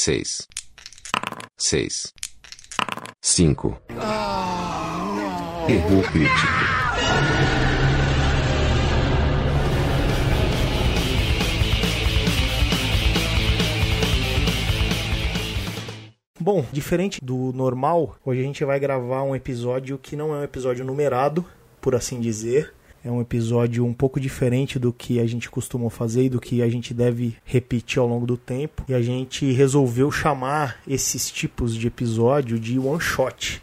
seis, seis, cinco. Erro crítico. Bom, diferente do normal, hoje a gente vai gravar um episódio que não é um episódio numerado, por assim dizer. É um episódio um pouco diferente do que a gente costuma fazer e do que a gente deve repetir ao longo do tempo. E a gente resolveu chamar esses tipos de episódio de one shot.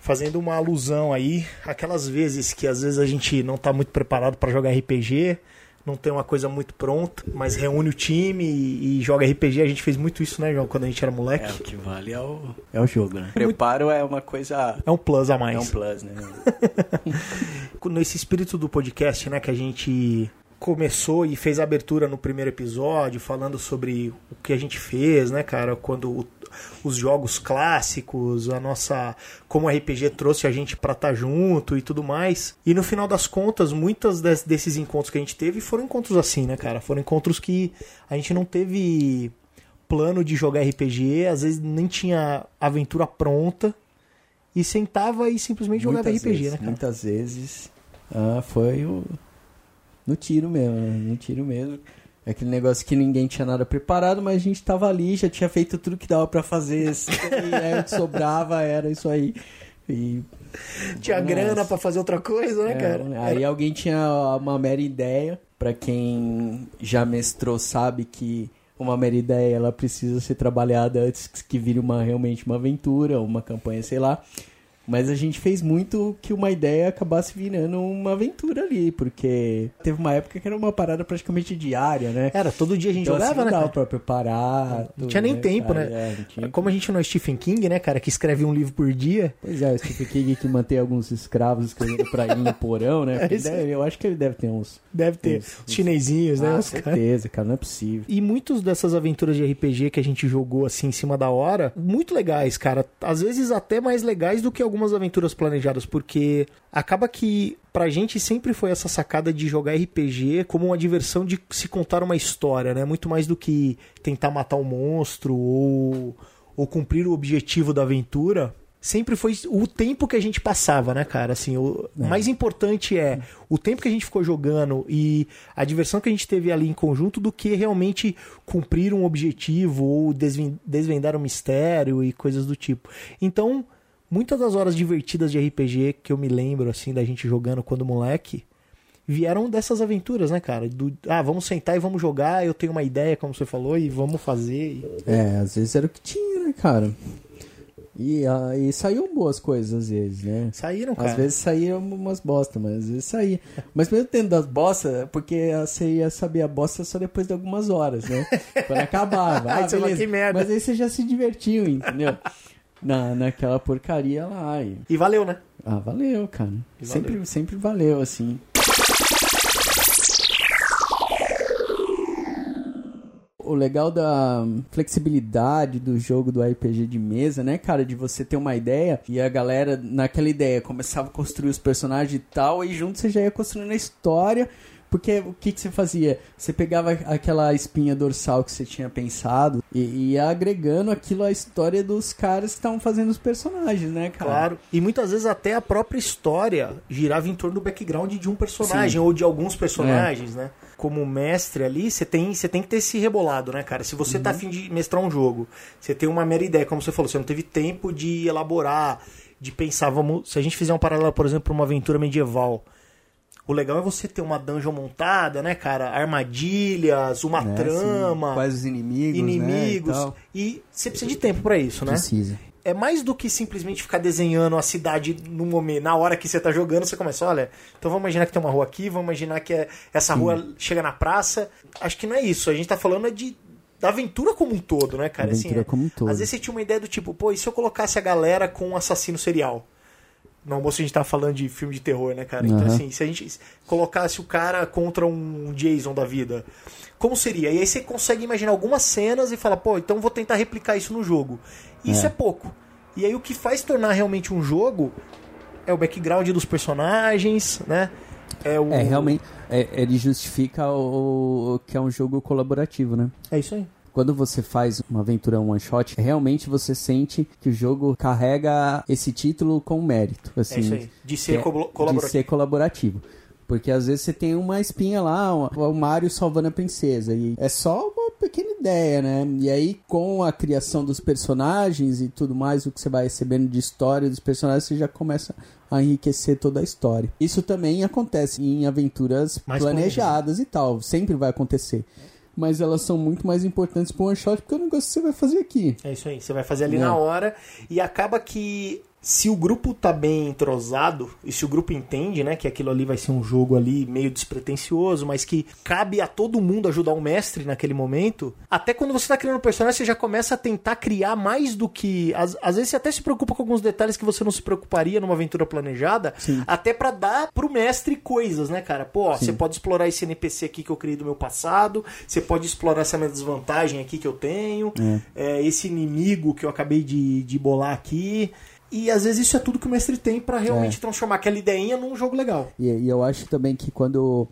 Fazendo uma alusão aí, aquelas vezes que às vezes a gente não está muito preparado para jogar RPG, não tem uma coisa muito pronta, mas reúne o time e, e, joga RPG. A gente fez muito isso, né, João, quando a gente era moleque. É, o que vale é o, é o jogo, né? Preparo é uma coisa. É um plus a mais. É um plus, né? Nesse espírito do podcast, né, que a gente começou e fez a abertura no primeiro episódio, falando sobre o que a gente fez, né, cara? Quando o, os jogos clássicos, a nossa. como o RPG trouxe a gente pra estar tá junto e tudo mais. E no final das contas, muitas desses encontros que a gente teve foram encontros assim, né, cara? Foram encontros que a gente não teve plano de jogar RPG, às vezes nem tinha aventura pronta. E sentava e simplesmente jogava muitas RPG, vezes, né, cara? Muitas vezes ah, foi o no tiro mesmo, né? no tiro mesmo. Aquele negócio que ninguém tinha nada preparado, mas a gente tava ali, já tinha feito tudo que dava para fazer. E aí o que sobrava era isso aí. E tinha grana para fazer outra coisa, né, é, cara? Aí era... alguém tinha uma mera ideia. para quem já mestrou sabe que uma mera ideia ela precisa ser trabalhada antes que vire uma realmente uma aventura, uma campanha, sei lá. Mas a gente fez muito que uma ideia acabasse virando uma aventura ali, porque teve uma época que era uma parada praticamente diária, né? Era, todo dia a gente então, jogava, assim, né? Dava pra preparar. Não tinha nem né, tempo, cara? né? É, tinha... Como a gente não é Stephen King, né, cara, que escreve um livro por dia. Pois é, o Stephen King que mantém alguns escravos escrevendo pra ir no porão, né? É deve, eu acho que ele deve ter uns. Deve ter. Uns, uns chinesinhos, né? Ah, certeza, cara, não é possível. E muitas dessas aventuras de RPG que a gente jogou assim em cima da hora, muito legais, cara. Às vezes até mais legais do que algumas aventuras planejadas porque acaba que pra gente sempre foi essa sacada de jogar RPG como uma diversão de se contar uma história, né? Muito mais do que tentar matar um monstro ou, ou cumprir o objetivo da aventura. Sempre foi o tempo que a gente passava, né, cara? Assim, o é. mais importante é o tempo que a gente ficou jogando e a diversão que a gente teve ali em conjunto do que realmente cumprir um objetivo ou desvendar um mistério e coisas do tipo. Então, muitas das horas divertidas de RPG que eu me lembro, assim, da gente jogando quando moleque, vieram dessas aventuras, né, cara? Do, ah, vamos sentar e vamos jogar, eu tenho uma ideia, como você falou, e vamos fazer. E... É, às vezes era o que tinha, né, cara? E, ah, e saíam boas coisas às vezes, né? Saíram, cara. Às vezes saíam umas bosta, mas às vezes saía. Mas mesmo tendo das bostas, porque você ia saber a bosta só depois de algumas horas, né? Quando acabava. Ah, beleza. Que merda. Mas aí você já se divertiu, entendeu? na, naquela porcaria lá. E... e valeu, né? Ah, valeu, cara. Sempre, valeu. sempre valeu, assim. o legal da flexibilidade do jogo do RPG de mesa, né, cara? De você ter uma ideia e a galera, naquela ideia, começava a construir os personagens e tal, e junto você já ia construindo a história porque o que, que você fazia? Você pegava aquela espinha dorsal que você tinha pensado e ia agregando aquilo à história dos caras que estavam fazendo os personagens, né, cara? Claro. E muitas vezes até a própria história girava em torno do background de um personagem Sim. ou de alguns personagens, é. né? Como mestre ali, você tem, você tem que ter esse rebolado, né, cara? Se você tá uhum. tá afim de mestrar um jogo, você tem uma mera ideia, como você falou, você não teve tempo de elaborar, de pensar, vamos. Se a gente fizer um paralelo, por exemplo, para uma aventura medieval o legal é você ter uma dungeon montada, né, cara? Armadilhas, uma é, trama. Quais os inimigos. Inimigos. Né, e, e, você precisa de tempo para isso, né? Precisa. É mais do que simplesmente ficar desenhando a cidade no momento, na hora que você tá jogando, você começa, olha, então vamos imaginar que tem uma rua aqui, vamos imaginar que é, essa sim. rua chega na praça. Acho que não é isso. A gente tá falando de da aventura como um todo, né, cara? Aventura assim, como um todo. Às vezes você tinha uma ideia do tipo, pô, e se eu colocasse a galera com um assassino serial? No almoço a gente tava falando de filme de terror, né, cara? Então, uhum. assim, se a gente colocasse o cara contra um Jason da vida, como seria? E aí você consegue imaginar algumas cenas e fala, pô, então vou tentar replicar isso no jogo. Isso é, é pouco. E aí o que faz tornar realmente um jogo é o background dos personagens, né? É, o... é realmente, é, ele justifica o, o que é um jogo colaborativo, né? É isso aí. Quando você faz uma aventura one shot, realmente você sente que o jogo carrega esse título com mérito. Assim, é isso aí. De ser é- colaborativo. De ser colaborativo. Porque às vezes você tem uma espinha lá, o Mario salvando a princesa. E é só uma pequena ideia, né? E aí, com a criação dos personagens e tudo mais, o que você vai recebendo de história dos personagens, você já começa a enriquecer toda a história. Isso também acontece em aventuras Mais planejadas e tal. Sempre vai acontecer. Mas elas são muito mais importantes para one shot porque é o negócio que você vai fazer aqui. É isso aí, você vai fazer ali É. na hora e acaba que se o grupo tá bem entrosado e se o grupo entende, né, que aquilo ali vai ser um jogo ali meio despretensioso, mas que cabe a todo mundo ajudar o mestre naquele momento, até quando você tá criando um personagem, você já começa a tentar criar mais do que às, às vezes você até se preocupa com alguns detalhes que você não se preocuparia numa aventura planejada, Sim. até pra dar pro mestre coisas, né, cara? Pô, ó, você pode explorar esse NPC aqui que eu criei do meu passado, você pode explorar essa minha desvantagem aqui que eu tenho, é, esse inimigo que eu acabei de, de bolar aqui. E às vezes isso é tudo que o mestre tem pra realmente transformar aquela ideinha num jogo legal. E, e eu acho também que quando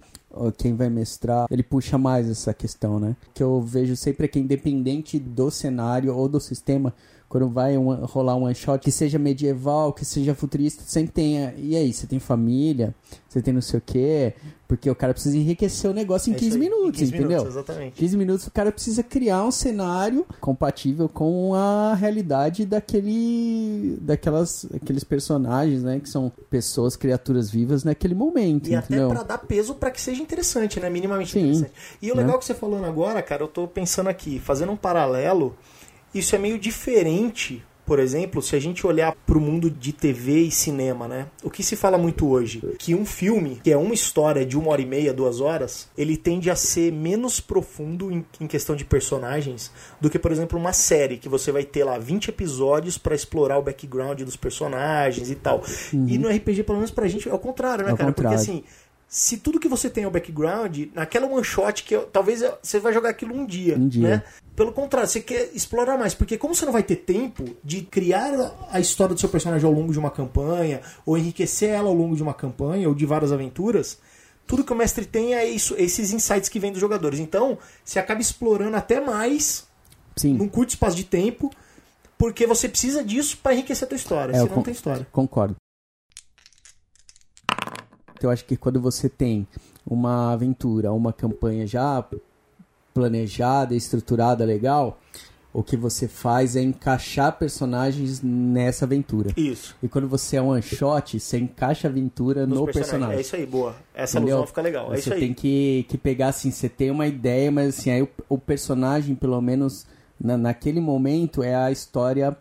quem vai mestrar, ele puxa mais essa questão, né? Que eu vejo sempre que independente do cenário ou do sistema, quando vai um- rolar um one shot, que seja medieval, que seja futurista, sempre tem. a- E aí, você tem família, você tem não sei o quê, porque o cara precisa enriquecer o negócio em É isso 15 aí, minutos, 15 entendeu? minutos, exatamente. 15 minutos o cara precisa criar um cenário compatível com a realidade daquele daquelas aqueles personagens, né, que são pessoas, criaturas vivas naquele momento, E até entendeu? pra dar peso pra que seja interessante, né? Minimamente Sim. interessante. E o Né? legal que você falando agora, cara, eu tô pensando aqui, fazendo um paralelo, isso é meio diferente, por exemplo, se a gente olhar pro mundo de TV e cinema, né? O que se fala muito hoje? Que um filme, que é uma história de uma hora e meia, duas horas, ele tende a ser menos profundo em, em questão de personagens do que, por exemplo, uma série, que você vai ter lá 20 episódios pra explorar o background dos personagens e tal. E no RPG, pelo menos pra gente, é o contrário, né, É o cara? contrário. Porque assim, se tudo que você tem é o background, naquela one shot que talvez você vai jogar aquilo um dia, Um dia. né? Pelo contrário, você quer explorar mais, porque como você não vai ter tempo de criar a história do seu personagem ao longo de uma campanha, ou enriquecer ela ao longo de uma campanha, ou de várias aventuras, tudo que o mestre tem é isso, esses insights que vêm dos jogadores. Então, você acaba explorando até mais Sim. num curto espaço de tempo, porque você precisa disso para enriquecer a tua história, É, senão não tem história. Concordo. Eu acho que quando você tem uma aventura, uma campanha já planejada, estruturada, legal, o que você faz é encaixar personagens nessa aventura. Isso. E quando você é one shot, você encaixa a aventura Nos no personagem. É isso aí, boa. Essa Entendeu? alusão fica legal. É Você isso aí. tem que, que pegar assim, você tem uma ideia, mas assim, aí o, o personagem, pelo menos na, naquele momento, é a história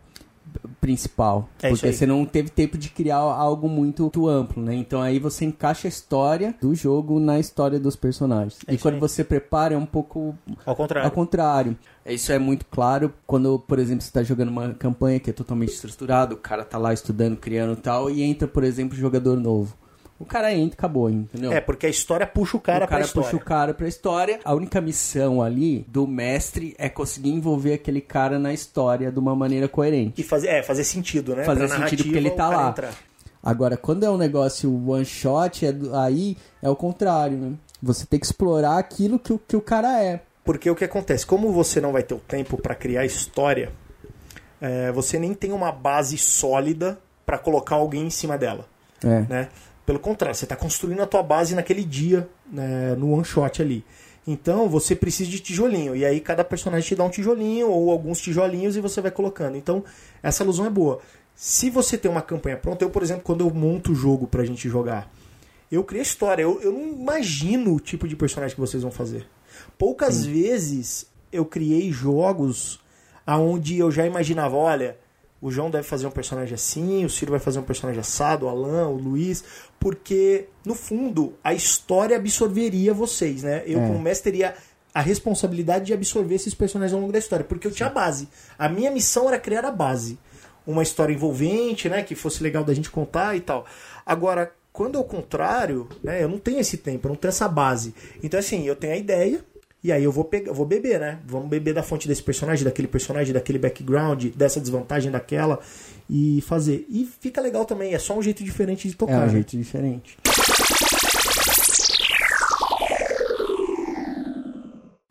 principal. É porque você não teve tempo de criar algo muito, muito amplo, né? Então aí você encaixa a história do jogo na história dos personagens. É e quando aí. você prepara é um pouco Ao contrário. ao contrário. Isso é muito claro quando, por exemplo, você está jogando uma campanha que é totalmente estruturada, o cara tá lá estudando, criando e tal, e entra, por exemplo, um jogador novo. O cara entra acabou, entendeu? É, porque a história puxa o cara, o cara pra história. puxa o cara pra história. A única missão ali do mestre é conseguir envolver aquele cara na história de uma maneira coerente. E fazer, é, fazer sentido, né? Fazer sentido porque ele tá lá. entrar. Agora, quando é um negócio one shot, é aí é o contrário, né? Você tem que explorar aquilo que, o- que o cara é. Porque o que acontece? Como você não vai ter o tempo pra criar história, é, você nem tem uma base sólida pra colocar alguém em cima dela, É. né? Pelo contrário, você tá construindo a tua base naquele dia, né, no one shot ali. Então você precisa de tijolinho. E aí cada personagem te dá um tijolinho ou alguns tijolinhos e você vai colocando. Então essa alusão é boa. Se você tem uma campanha pronta, eu, por exemplo, quando eu monto o jogo pra gente jogar, eu crio a história. Eu, eu não imagino o tipo de personagem que vocês vão fazer. Poucas vezes eu criei jogos aonde eu já imaginava, olha, o João deve fazer um personagem assim, o Ciro vai fazer um personagem assado, o Alan, o Luiz, porque no fundo a história absorveria vocês, né? Eu É. como mestre teria a responsabilidade de absorver esses personagens ao longo da história, porque eu tinha a base. A minha missão era criar a base. Uma história envolvente, né, que fosse legal da gente contar e tal. Agora, quando é o contrário, né, eu não tenho esse tempo, eu não tenho essa base. Então assim, eu tenho a ideia, e aí eu vou pegar, vou beber, né? Vamos beber da fonte desse personagem, daquele personagem, daquele background, dessa desvantagem daquela e fazer. E fica legal também, é só um jeito diferente de É tocar. um né? jeito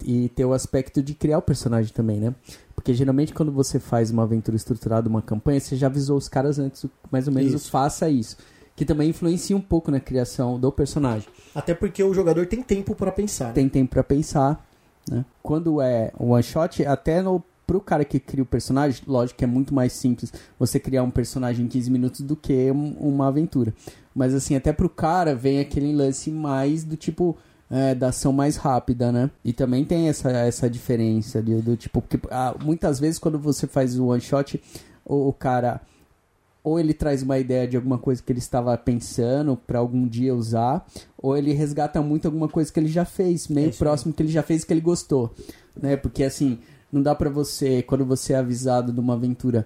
E ter o aspecto de criar o personagem também, né? Porque geralmente quando você faz uma aventura estruturada, uma campanha, você já avisou os caras antes, mais ou menos, Isso. faça isso. Que também influencia um pouco na criação do personagem. Até porque o jogador tem tempo pra pensar. né? Tem tempo pra pensar, né? Quando é um one shot, até no pro cara que cria o personagem, lógico que é muito mais simples você criar um personagem em 15 minutos do que um- uma aventura. Mas assim, até pro cara vem aquele lance mais do tipo é, da ação mais rápida, né? E também tem essa, essa diferença de- do tipo, porque ah, muitas vezes quando você faz o one shot, o, o cara ou ele traz uma ideia de alguma coisa que ele estava pensando para algum dia usar, ou ele resgata muito alguma coisa que ele já fez, meio É próximo que ele já fez que ele gostou, né? Porque assim, não dá pra você, quando você é avisado de uma aventura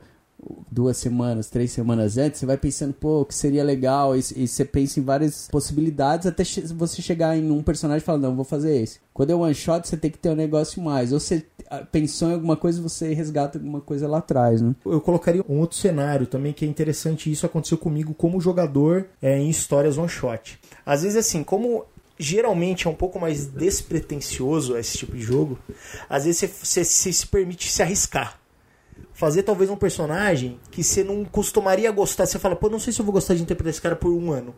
duas semanas, três semanas antes, você vai pensando, pô, que seria legal, e, e você pensa em várias possibilidades até che- você chegar em um personagem e falar, não, vou fazer esse. Quando é one shot, você tem que ter um negócio mais. Ou você ah, pensou em alguma coisa, você resgata alguma coisa lá atrás, né? Eu colocaria um outro cenário também que é interessante. Isso aconteceu comigo como jogador é, em histórias one shot. Às vezes, assim, como geralmente é um pouco mais despretensioso esse tipo de jogo, às vezes você, você- você se permite se arriscar. Fazer talvez um personagem que você não costumaria gostar. Você fala, pô, não sei se eu vou gostar de interpretar esse cara por um ano.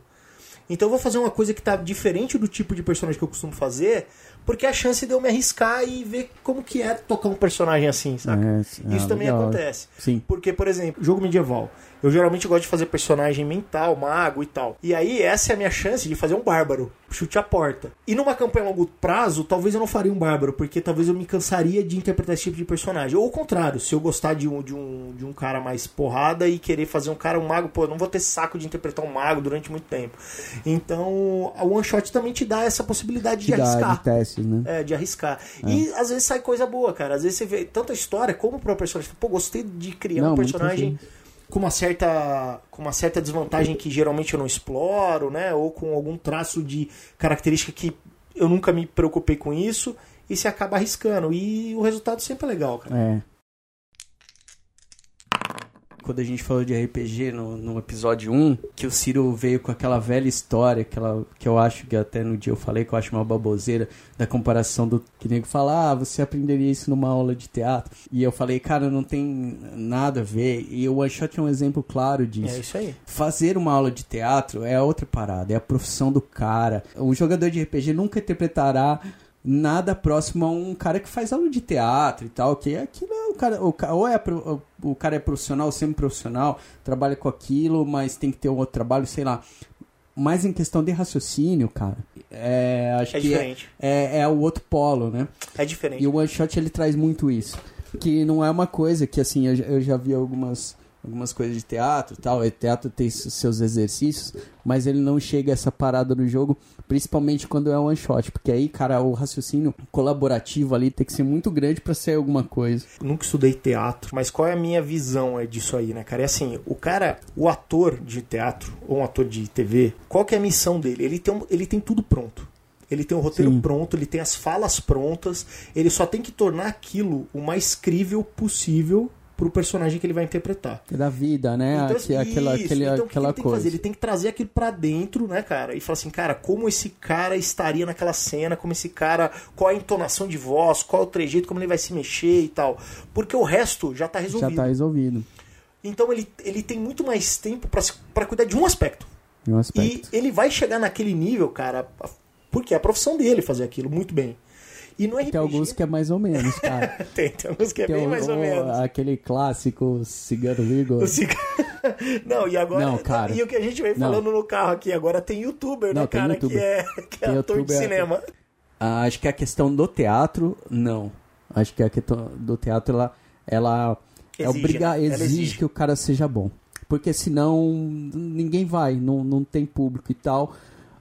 Então eu vou fazer uma coisa que tá diferente do tipo de personagem que eu costumo fazer, porque é a chance de eu me arriscar e ver como que é tocar um personagem assim, saca? É, Isso ah, também legal. acontece. Sim. Porque, por exemplo, jogo medieval. Eu geralmente gosto de fazer personagem mental, mago e tal. E aí, essa é a minha chance de fazer um bárbaro. Chute a porta. E numa campanha a longo prazo, talvez eu não faria um bárbaro, porque talvez eu me cansaria de interpretar esse tipo de personagem. Ou o contrário, se eu gostar de um, de um, de um cara mais porrada e querer fazer um cara, um mago, pô, eu não vou ter saco de interpretar um mago durante muito tempo. Então, a one shot também te dá essa possibilidade de Que dá arriscar. de testes, né? É, de arriscar. E às vezes sai coisa boa, cara. Às vezes você vê tanta história como o próprio personagem. Pô, gostei de criar Não, um personagem com uma certa com uma certa desvantagem que geralmente eu não exploro, né? Ou com algum traço de característica que eu nunca me preocupei com isso. E você acaba arriscando. E o resultado sempre é legal, cara. É. Quando a gente falou de RPG no, no episódio 1, que o Ciro veio com aquela velha história, aquela, que eu acho que até no dia eu falei que eu acho uma baboseira, da comparação do que nego fala, ah, você aprenderia isso numa aula de teatro. E eu falei, cara, não tem nada a ver. E o One Shot é um exemplo claro disso. É isso aí. Fazer uma aula de teatro é outra parada, é a profissão do cara. O jogador de RPG nunca interpretará nada próximo a um cara que faz aula de teatro e tal, que aquilo é o cara, o, ou é pro- o cara é profissional, semi-profissional, trabalha com aquilo, mas tem que ter um outro trabalho, sei lá. Mas em questão de raciocínio, cara, é, acho É que é, diferente. é, é o outro polo, né? É diferente. E o One Shot ele traz muito isso. Que não é uma coisa que, assim, eu, eu já vi algumas, algumas coisas de teatro e tal. E teatro tem seus exercícios, mas ele não chega a essa parada no jogo, principalmente quando é One Shot. Porque aí, cara, o raciocínio colaborativo ali tem que ser muito grande pra ser alguma coisa. nunca estudei teatro, mas qual é a minha visão é disso aí, né, cara? É assim, o cara, o ator de teatro ou um ator de TV, qual que é a missão dele? Ele tem, um- ele tem tudo pronto. Ele tem o roteiro Sim. pronto, ele tem as falas prontas, ele só tem que tornar aquilo o mais crível possível pro personagem que ele vai interpretar. É da vida, né? Então, Aqui- aquela isso. aquele, Então, o que aquela ele tem que coisa. fazer? Ele tem que trazer aquilo pra dentro, né, cara? E falar assim, cara, como esse cara estaria naquela cena, como esse cara, qual a entonação de voz, qual o trejeito, como ele vai se mexer e tal. Porque o resto já tá Já resolvido. tá resolvido. Então ele, ele tem muito mais tempo pra cuidar de um aspecto. Um E aspecto. ele vai chegar naquele nível, cara, porque é a profissão dele fazer aquilo muito bem. E no RPG... Tem alguns que é mais ou menos, cara. tem, tem alguns que é Tem bem o- mais ou o- menos. Aquele clássico Cigano Igor. O ciga- Não, e agora. Não, cara. E o que a gente vem Não. falando no carro aqui, agora tem youtuber, né, Não, tem cara, youtuber. que é, que é Tem ator de cinema. Ah, acho que a questão do teatro, não. Acho que a questão do teatro, ela, ela é Exige, obriga, né? Ela exige, exige. que o cara seja bom. Porque senão ninguém vai, não, não tem público e tal.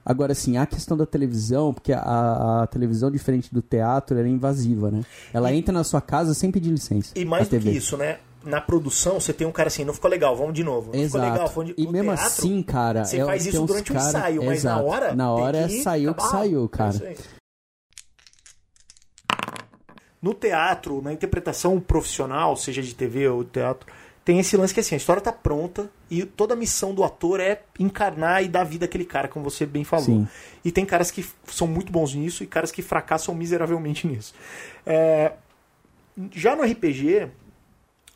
Agora, assim, a questão da televisão, porque a, a televisão, diferente do teatro, ela é invasiva, né? Ela entra na sua casa sem pedir licença. E mais do que isso, né? Na produção, você tem um cara assim, não ficou legal, vamos de novo. Não ficou Exato. legal, vamos de... E no mesmo teatro, assim, cara. Você é- faz isso durante um cara- ensaio, mas na Exato. hora. Na hora que saiu que saiu, É cara. aí. No teatro, na interpretação profissional, seja de TV ou teatro, tem esse lance que assim, a história tá pronta e toda a missão do ator é encarnar e dar vida àquele cara, como você bem falou. Sim. E tem caras que são muito bons nisso e caras que fracassam miseravelmente nisso. É, Já no RPG,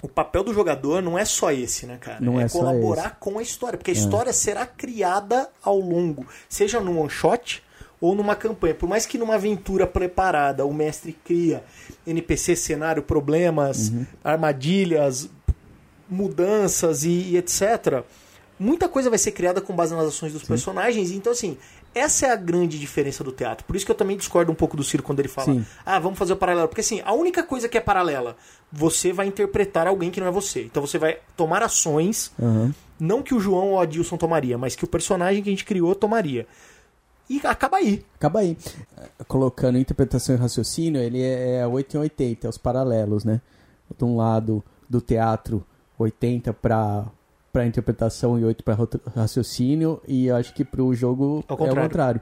o papel do jogador não é só esse, né, cara? Não é só colaborar com a história, porque a história será criada ao longo, seja num one shot ou numa campanha. Por mais que numa aventura preparada o mestre cria NPC, cenário, problemas, armadilhas, mudanças e, e etc. Muita coisa vai ser criada com base nas ações dos personagens. Então, assim, essa é a grande diferença do teatro. Por isso que eu também discordo um pouco do Ciro quando ele fala: Sim. ah, vamos fazer o paralelo. Porque, assim, a única coisa que é paralela, você vai interpretar alguém que não é você. Então, você vai tomar ações, Aham. não que o João ou a Dilson tomaria, mas que o personagem que a gente criou tomaria. E acaba aí. Acaba aí. Eh, Colocando interpretação e raciocínio, ele é 8 em 80, é os paralelos, né? De um lado do teatro, 80 para para interpretação e 8 para raciocínio, e eu acho que pro jogo Ao é o contrário.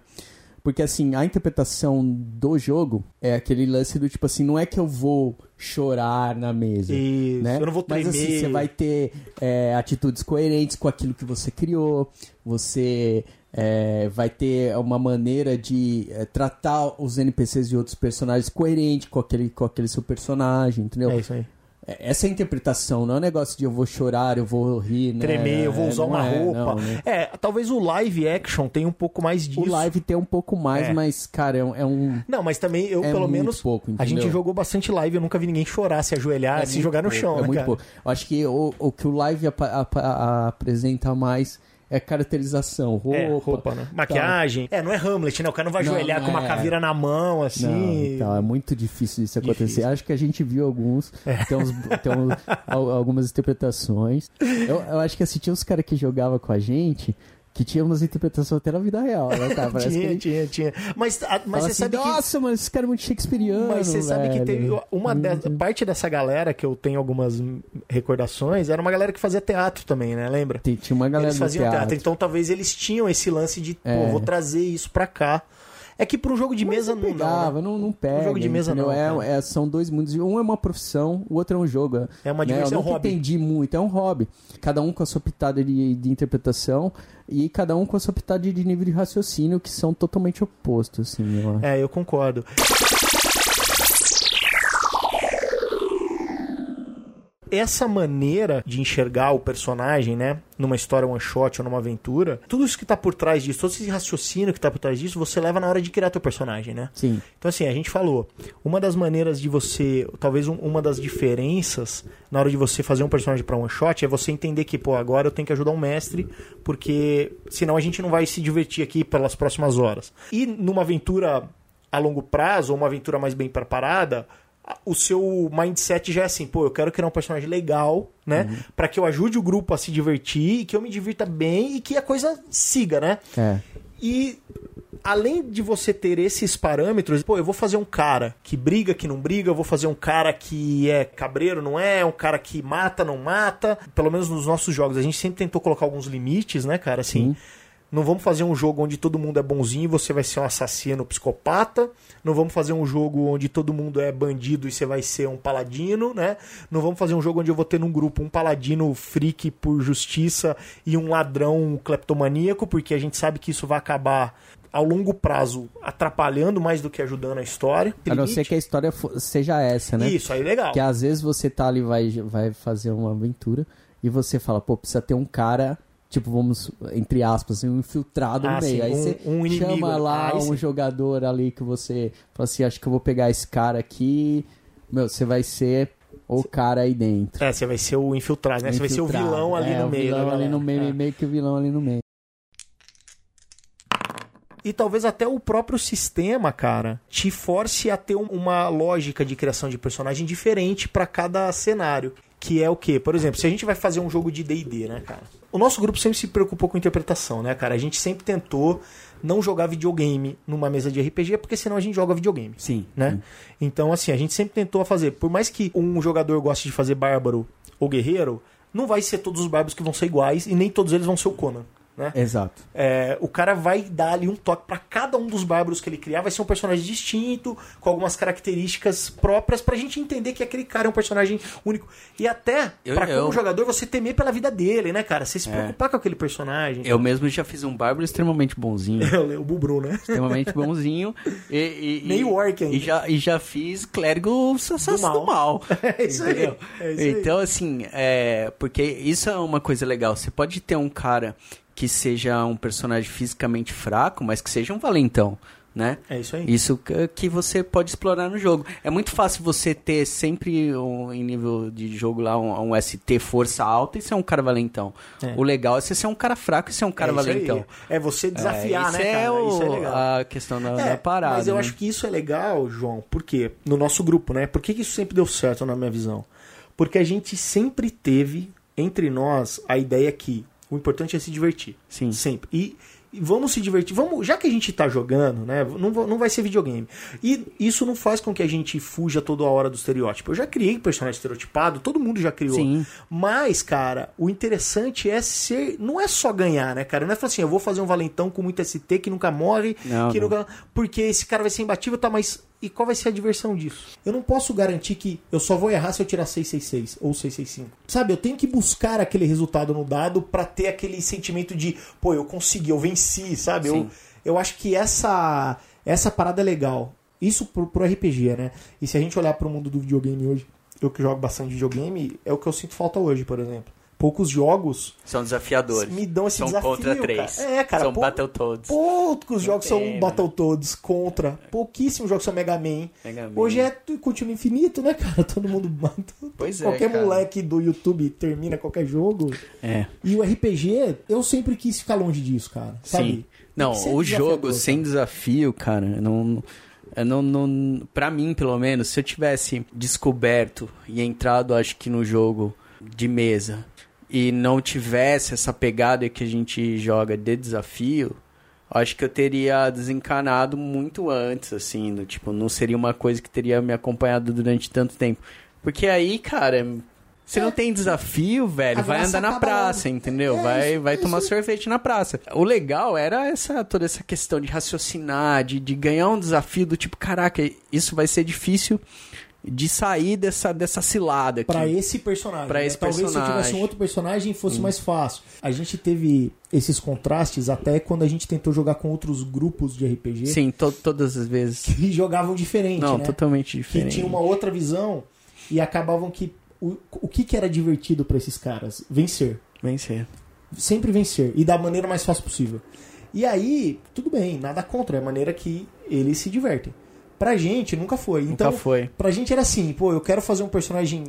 Porque assim, a interpretação do jogo é aquele lance do tipo assim, não é que eu vou chorar na mesa. Isso, né? eu não vou Mas assim, tremer. você vai ter é, atitudes coerentes com aquilo que você criou, você é, vai ter uma maneira de é, tratar os NPCs e outros personagens coerente com aquele, com aquele seu personagem, entendeu? É isso aí. É, Essa é a interpretação, não é um negócio de eu vou chorar, eu vou rir, né? Tremer, eu vou usar Não uma é, roupa. não, né? É, talvez o live action tenha um pouco mais disso. O live tem um pouco mais, É. mas, cara, é um. é Não, mas também eu, É pelo menos, pouco, a gente jogou bastante live, eu nunca vi ninguém chorar, se ajoelhar, é se jogar no pouco, chão, É né, muito cara? pouco. Eu acho que o, o que o live apa- apa- apresenta mais é caracterização, roupa. É, roupa, né? Maquiagem. É, não é Hamlet, né? O cara não vai Não, ajoelhar não com uma é. caveira na mão, assim. Não, então, é muito difícil isso acontecer. Difícil. É. Acho que a gente viu alguns, tem, uns, tem uns- al- algumas interpretações. Eu, eu acho que assim, tinha uns caras que jogavam com a gente que tinha umas interpretações até na vida real, né, cara? Parece que tinha, ele tinha, tinha. Mas, a- mas você assim, sabe que. Nossa, mano, esse cara é muito shakespeariano. Mas você sabe que velho." teve uma dessa, parte dessa galera que eu tenho algumas recordações, era uma galera que fazia teatro também, né? Lembra? Tinha uma galera eles do faziam teatro. teatro. Então talvez eles tinham esse lance de, pô, É. vou trazer isso pra cá. É que pra um jogo de mesa não, pegava, não, né? não, não pega. jogo de mesa entendeu? não, É- é- são dois mundos. Um é uma profissão, o outro é um jogo. É uma né? diversão, Eu é um hobby. entendi muito, é um hobby. Cada um com a sua pitada de, de interpretação e cada um com a sua pitada de nível de raciocínio que são totalmente opostos, assim, eu. É, eu concordo. Essa maneira de enxergar o personagem, né, numa história one shot ou numa aventura, tudo isso que tá por trás disso, todo esse raciocínio que tá por trás disso, você leva na hora de criar teu personagem, né? Sim. Então, assim, a gente falou, uma das maneiras de você, talvez um- uma das diferenças na hora de você fazer um personagem pra one shot é você entender que, pô, agora eu tenho que ajudar um mestre, porque senão a gente não vai se divertir aqui pelas próximas horas. E numa aventura a longo prazo, ou uma aventura mais bem preparada, o seu mindset já é assim, pô, eu quero criar um personagem legal, né? Pra que eu ajude o grupo a se divertir e que eu me divirta bem e que a coisa siga, né? É. E além de você ter esses parâmetros, pô, eu vou fazer um cara que briga, que não briga, eu vou fazer um cara que é cabreiro, não é, um cara que mata, não mata. Pelo menos nos nossos jogos, a gente sempre tentou colocar alguns limites, né, cara? Assim, Sim. Não vamos fazer um jogo onde todo mundo é bonzinho e você vai ser um assassino psicopata. Não vamos fazer um jogo onde todo mundo é bandido e você vai ser um paladino, né? Não vamos fazer um jogo onde eu vou ter num grupo um paladino freak por justiça e um ladrão cleptomaníaco, porque a gente sabe que isso vai acabar ao longo prazo atrapalhando mais do que ajudando a história. A não ser que a história seja essa, né? Isso, aí legal. Que às vezes você tá ali vai vai fazer uma aventura e você fala, pô, precisa ter um cara, tipo, vamos, entre aspas, um infiltrado Ah, no meio. sim, Aí um- você um inimigo, chama lá aí um sim. jogador ali que você fala assim, acho que eu vou pegar esse cara aqui, meu, você vai ser o cara aí dentro. É, você vai ser o infiltrado, né? Você vai ser o vilão ali É, no o meio. vilão ali no galera. meio, É. meio que o vilão ali no meio. E talvez até o próprio sistema, cara, te force a ter um- uma lógica de criação de personagem diferente pra cada cenário. Que é o quê? Por exemplo, se a gente vai fazer um jogo de D&D, né, cara? O nosso grupo sempre se preocupou com interpretação, né, cara? A gente sempre tentou não jogar videogame numa mesa de RPG, porque senão a gente joga videogame. Sim. né? Então, assim, a gente sempre tentou fazer. Por mais que um jogador goste de fazer bárbaro ou guerreiro, não vai ser todos os bárbaros que vão ser iguais e nem todos eles vão ser o Conan. Né? Exato. É, o cara vai dar ali um toque pra cada um dos bárbaros que ele criar, vai ser um personagem distinto, com algumas características próprias pra gente entender que aquele cara é um personagem único. E até Eu- pra como eu- jogador você temer pela vida dele, né, cara? Você se É. preocupar com aquele personagem. Eu mesmo já fiz um bárbaro extremamente bonzinho. o Bubru, né? extremamente bonzinho. E, e, Meio orc ainda. E já, e já fiz clérigo assassino Do do mal. mal. É isso aí, é isso aí. então, assim, é, porque isso é uma coisa legal. Você pode ter um cara que seja um personagem fisicamente fraco, mas que seja um valentão. Né? É isso aí. Isso que- você pode explorar no jogo. É muito fácil você ter sempre um, em nível de jogo lá um, um ST força alta e ser um cara valentão. É. O legal é você ser um cara fraco e ser um cara é isso aí. valentão. É você desafiar, É, isso né, é cara? o- isso é legal. a questão da, É, da parada. Mas eu né? acho que isso é legal, João, porque no nosso grupo, né? Por que, que isso sempre deu certo na minha visão? Porque a gente sempre teve entre nós a ideia que o importante é se divertir. Sim. Sempre. E, e vamos se divertir. Vamos, já que a gente tá jogando, né? Não, não vai ser videogame. E isso não faz com que a gente fuja toda hora do estereótipo. Eu já criei personagem estereotipado, todo mundo já criou. Sim. Mas, cara, o interessante é ser. Não é só ganhar, né, cara? Não é falar assim, eu vou fazer um valentão com muito ST que nunca morre, Não, que não. nunca. Porque esse cara vai ser imbatível, tá, mas. E qual vai ser a diversão disso? Eu não posso garantir que eu só vou errar se eu tirar 666 ou 665. Sabe, eu tenho que buscar aquele resultado no dado pra ter aquele sentimento de, pô, eu consegui, eu venci, sabe? Eu, Sim. eu acho que essa essa parada é legal. Isso pro, pro RPG, né? E se a gente olhar pro mundo do videogame hoje, eu que jogo bastante videogame, é o que eu sinto falta hoje, por exemplo. Poucos jogos São desafiadores. me dão esse São desafio. contra cara. três. É, cara. São pou- Battletoads. Poucos jogos são tem, Battletoads contra. Pouquíssimos jogos são Mega Man. Mega Man. Hoje é continua infinito, né, cara? Todo mundo mata. Pois é, Qualquer cara. moleque do YouTube termina qualquer jogo. É. E o RPG, eu sempre quis ficar longe disso, cara. Sabe? Sim. Não, o jogo sem cara. desafio, cara, não. eu não, não, pra mim, pelo menos, se eu tivesse descoberto e entrado, acho que no jogo de mesa e não tivesse essa pegada que a gente joga de desafio, acho que eu teria desencanado muito antes, assim, do, tipo, não seria uma coisa que teria me acompanhado durante tanto tempo. Porque aí, cara, se não tem desafio, velho, vai andar na praça, logo. entendeu? É, vai isso- vai isso- tomar sorvete na praça. O legal era essa toda essa questão de raciocinar, de, de ganhar um desafio do tipo, caraca, isso vai ser difícil de sair dessa, dessa cilada. Pra esse personagem. Pra né? esse Talvez se eu personagem. tivesse um outro personagem fosse mais fácil. A gente teve esses contrastes até quando a gente tentou jogar com outros grupos de RPG Sim, to- todas as vezes. que jogavam diferente, Não, né? totalmente que diferente. tinham uma outra visão e acabavam que o, o que, que era divertido pra esses caras? Vencer. Vencer. Sempre vencer e da maneira mais fácil possível. E aí, tudo bem, nada contra, é a maneira que eles se divertem. Pra gente nunca foi. Nunca Então, foi. pra gente era assim, pô, eu quero fazer um personagem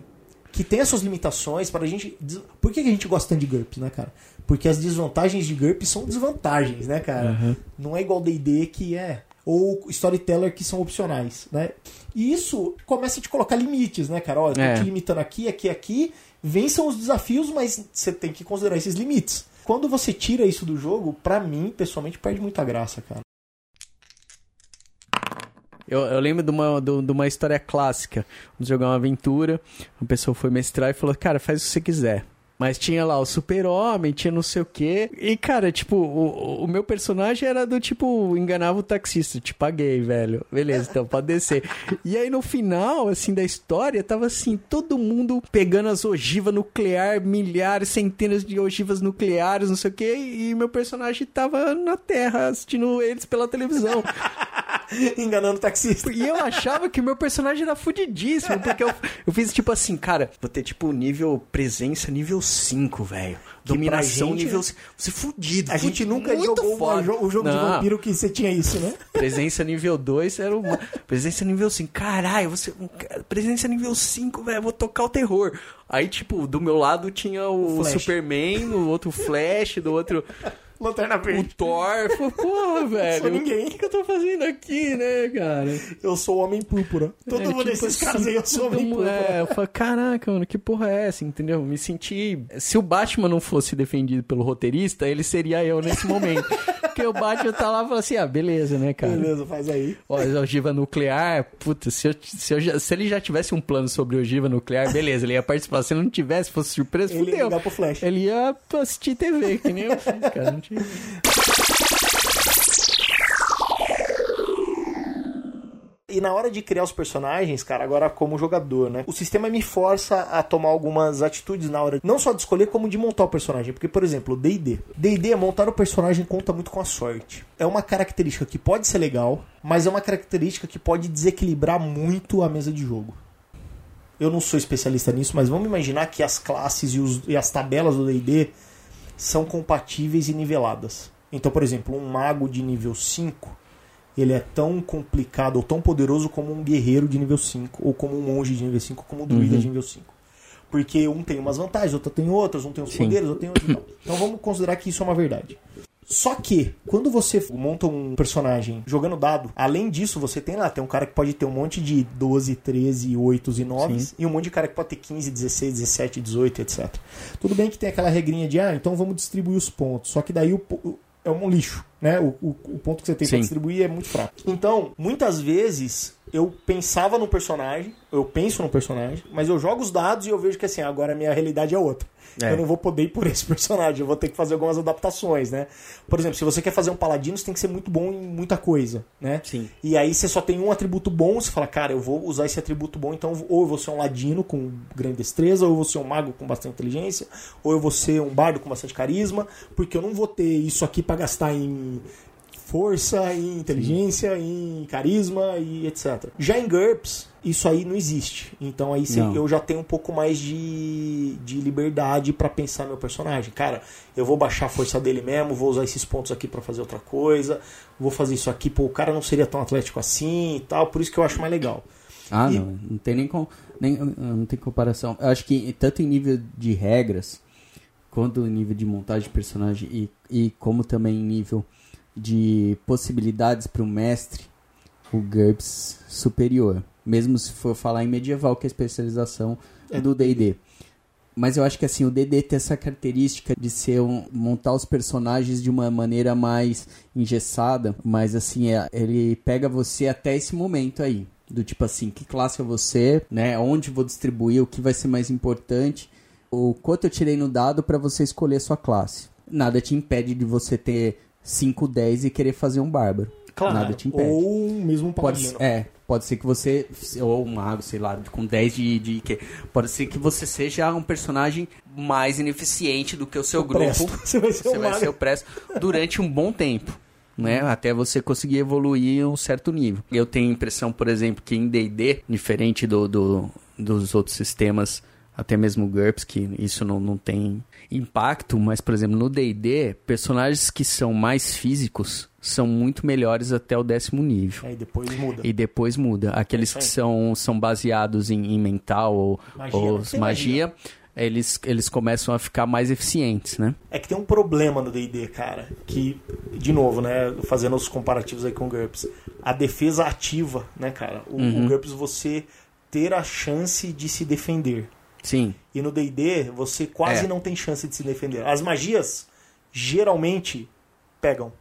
que tenha suas limitações pra gente. Por que a gente gosta tanto de GURPS, né, cara? Porque as desvantagens de GURPS são desvantagens, né, cara? Não é igual D&D que é ou Storyteller que são opcionais, né? E isso começa a te colocar limites, né, cara? Ó, eu tô É. te limitando aqui, aqui, aqui. Vençam os desafios, mas você tem que considerar esses limites. Quando você tira isso do jogo, pra mim, pessoalmente, perde muita graça, cara. Eu, eu lembro de uma, de, de uma história clássica. Vamos jogar uma aventura, uma pessoa foi mestrar e falou, cara, faz o que você quiser. Mas tinha lá o super-homem, tinha não sei o quê. E, cara, tipo, o, o meu personagem era do tipo, enganava o taxista. Te paguei, velho. Beleza, então pode descer. E aí no final, assim, da história, tava assim, todo mundo pegando as ogivas nucleares, milhares, centenas de ogivas nucleares, não sei o quê. E meu personagem tava na Terra assistindo eles pela televisão. Enganando o taxista. E eu achava que o meu personagem era fudidíssimo, porque eu, eu fiz tipo assim, cara, vou ter tipo nível presença nível 5, velho. Dominação gente, nível 5. Você fudido, A gente fudido, nunca muito jogou foda. o jogo de Não, vampiro que você tinha isso, né? Presença nível 2 era uma. Presença nível 5. Caralho, você. Presença nível 5, velho. Vou tocar o terror. Aí, tipo, do meu lado tinha o, O. Superman, o outro Flash, do outro. Lanterna O Verde. Thor. Falei, Porra, velho. ninguém. O que, que eu tô fazendo aqui, né, cara? Eu sou o Homem Púrpura. Todo É, mundo tipo desses assim, caras aí, eu sou o Homem Púrpura. É, eu falei, caraca, mano, que porra é essa, entendeu? Me senti... Se o Batman não fosse defendido pelo roteirista, ele seria eu nesse momento. Porque o Batman tá lá e fala assim, ah, beleza, né, cara? Beleza, faz aí. Ó, ogiva nuclear, puta, se, eu, se, eu já- se ele já tivesse um plano sobre ogiva nuclear, beleza, ele ia participar. Se ele não tivesse, fosse surpresa, Ele ia fudeu. ligar pro Flash. Ele ia assistir TV, que nem eu fiz, cara. Não tinha... E na hora de criar os personagens, cara, agora como jogador, né? O sistema me força a tomar algumas atitudes na hora, não só de escolher, como de montar o personagem. Porque, por exemplo, D&D. D&D, montar o personagem conta muito com a sorte. É uma característica que pode ser legal, mas é uma característica que pode desequilibrar muito a mesa de jogo. Eu não sou especialista nisso, mas vamos imaginar que as classes e, os- e as tabelas do D&D são compatíveis e niveladas. Então, por exemplo, um mago de nível 5 ele é tão complicado ou tão poderoso como um guerreiro de nível 5, ou como um monge de nível 5, como um druida de nível 5. Porque um tem umas vantagens, outro tem outras, um tem os Sim. poderes, outro tem outros. Então vamos considerar que isso é uma verdade. Só que, quando você monta um personagem jogando dado, além disso, você tem lá, tem um cara que pode ter um monte de 12, 13, 8 e 9, Sim. e um monte de cara que pode ter 15, 16, 17, 18, etc. Tudo bem que tem aquela regrinha de, ah, então vamos distribuir os pontos. Só que daí o, é um lixo, né? O, o, o ponto que você tem pra Sim. distribuir é muito fraco. Então, muitas vezes eu pensava no personagem, eu penso no personagem, mas eu jogo os dados e eu vejo que assim, agora a minha realidade é outra. É. Eu não vou poder ir por esse personagem, eu vou ter que fazer algumas adaptações, né? Por exemplo, se você quer fazer um paladino, você tem que ser muito bom em muita coisa, né? Sim. E aí você só tem um atributo bom, você fala, cara, eu vou usar esse atributo bom, então ou eu vou ser um ladino com grande destreza, ou eu vou ser um mago com bastante inteligência, ou eu vou ser um bardo com bastante carisma, porque eu não vou ter isso aqui pra gastar em força, em inteligência, em carisma e etc. Já em GURPS, isso aí não existe. Então aí Não. eu já tenho um pouco mais de, de liberdade pra pensar meu personagem. Cara, eu vou baixar a força dele mesmo, vou usar esses pontos aqui pra fazer outra coisa, vou fazer isso aqui, pô, o cara não seria tão atlético assim e tal, por isso que eu acho mais legal. Ah, E- não. Não tem nem, com, nem não tem comparação. Eu acho que tanto em nível de regras, quanto em nível de montagem de personagem e, e como também em nível de possibilidades para o mestre, o GURPS superior. Mesmo se for falar em medieval, que é a especialização É. do D&D. Mas eu acho que assim, o DD tem essa característica de ser um, montar os personagens de uma maneira mais engessada, mas assim, é, ele pega você até esse momento aí. Do tipo assim, que classe é você, né? Onde vou distribuir, o que vai ser mais importante, o quanto eu tirei no dado para você escolher sua classe. Nada te impede de você ter 5, 10 e querer fazer um bárbaro. Claro, Nada te impede. ou mesmo um Pode, paladino. é, pode ser que você, ou um mago, sei lá, com 10 de, de que Pode ser que você seja um personagem mais ineficiente do que o seu grupo. Presto. Você vai ser Você um vai ser o presto durante um bom tempo. Né? Até você conseguir evoluir um certo nível. Eu tenho a impressão, por exemplo, que em D&D, diferente do, do- dos outros sistemas, até mesmo GURPS, que isso não, não tem impacto, mas, por exemplo, no D&D, personagens que são mais físicos são muito melhores até o décimo nível. Aí depois muda. E depois muda. Aqueles É que são, são baseados em, em mental ou Magia, ou magia, eles, eles começam a ficar mais eficientes, né? É que tem um problema no D&D, cara, que, de novo, né, fazendo os comparativos aí com o GURPS, a defesa ativa, né, cara? O, Uhum. o GURPS você ter a chance de se defender. Sim. E no D&D você quase É. não tem chance de se defender. As magias geralmente pegam,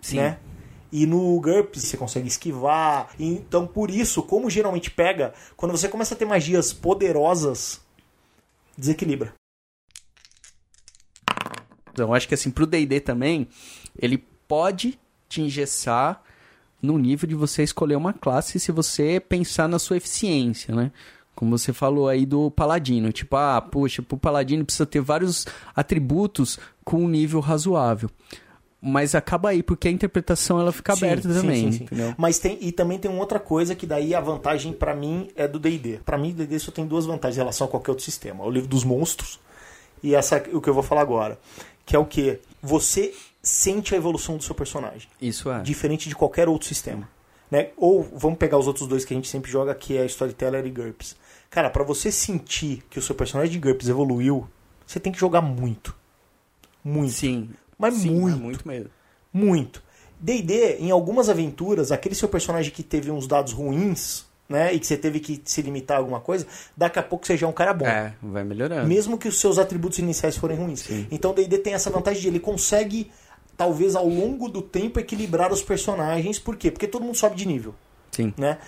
Sim. né? E no GURPS você consegue esquivar. Então, por isso, como geralmente pega, quando você começa a ter magias poderosas, desequilibra. Então, acho que assim, pro D&D também, ele pode te engessar no nível de você escolher uma classe se você pensar na sua eficiência, né? Como você falou aí do paladino, tipo, ah, puxa, pro paladino precisa ter vários atributos com um nível razoável. Mas acaba aí, porque a interpretação ela fica Sim, aberta sim, também, sim? Mas tem e também tem uma outra coisa que daí a vantagem pra mim é do D&D. Pra mim, o D&D só tem duas vantagens em relação a qualquer outro sistema. O livro dos monstros e essa o que eu vou falar agora, que é o que você sente a evolução do seu personagem, Isso é. diferente de qualquer outro sistema, né? Ou vamos pegar os outros dois que a gente sempre joga, que é Storyteller e GURPS. Cara, pra você sentir que o seu personagem de GURPS evoluiu, você tem que jogar muito. Muito. Sim. Mas Sim, muito. é muito mesmo. Muito. D&D, em algumas aventuras, aquele seu personagem que teve uns dados ruins, né, e que você teve que se limitar a alguma coisa, daqui a pouco você já é um cara bom. É, vai melhorando. Mesmo que os seus atributos iniciais forem ruins. Sim. Então o D&D tem essa vantagem de ele consegue talvez ao longo do tempo equilibrar os personagens. Por quê? Porque todo mundo sobe de nível, Sim. né?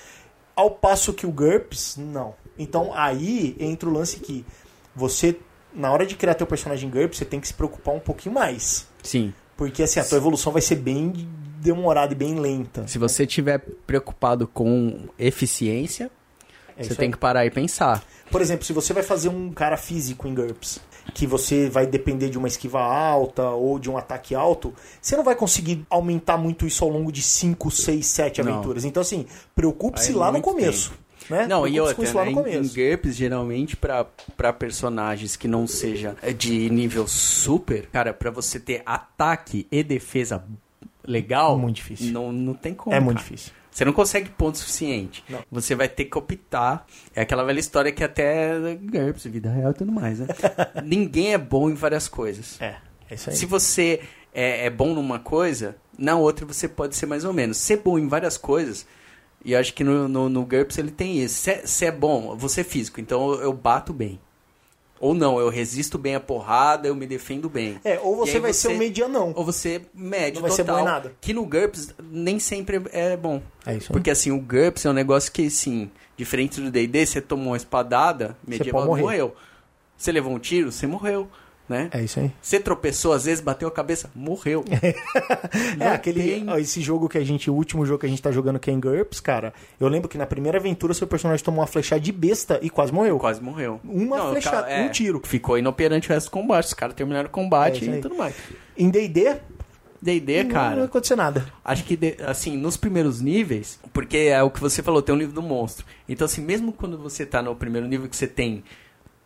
Ao passo que o GURPS, não. Então aí entra o lance que você, na hora de criar teu personagem GURPS, você tem que se preocupar um pouquinho mais. Sim. Porque assim, a tua evolução vai ser bem demorada e bem lenta. Se você estiver preocupado com eficiência, É você tem aí. que parar e pensar. Por exemplo, se você vai fazer um cara físico em GURPS, que você vai depender de uma esquiva alta ou de um ataque alto, você não vai conseguir aumentar muito isso ao longo de 5, 6, 7 Não. aventuras. Então, assim, preocupe-se lá no começo. Né? Não, e outra, isso lá né, em, em. GURPS, geralmente, pra, pra personagens que não seja de nível super, cara, pra você ter ataque e defesa legal... Muito difícil. Não, não tem como, É muito cara. difícil. Você não consegue ponto suficiente. Não. Você vai ter que optar. É aquela velha história que até GURPS, vida real e tudo mais, né? Ninguém é bom em várias coisas. É, é isso aí. Se você é, é bom numa coisa, na outra você pode ser mais ou menos. Ser bom em várias coisas, e acho que no, no, no GURPS ele tem isso. Se, é- se é bom, você é físico, então eu, eu bato bem. Ou não, eu resisto bem a porrada, eu me defendo bem. É, ou você vai ser um medianão. Ou você médio Não vai ser total. bom em nada. Que no GURPS nem sempre é bom. É isso. Porque assim, o GURPS é um negócio que, assim, diferente do D&D, você tomou uma espadada, medieval, pode morrer. morreu. Você levou um tiro, você morreu, né? É isso aí. Você tropeçou, às vezes bateu a cabeça, morreu. É, aquele. tem- ó, esse jogo que a gente. O último jogo que a gente tá jogando que é GURPS, cara. Eu lembro que na primeira aventura seu personagem tomou uma flechada de besta e quase morreu. Quase morreu. Uma o flechada, cara- um tiro. Ficou inoperante o resto do combate. Os caras terminaram o combate É e tudo mais. Em DD, D&D, não vai cara, acontecer nada. acho que, assim, nos primeiros níveis, porque é o que você falou, tem o nível do monstro. Então, assim, mesmo quando você tá no primeiro nível que você tem,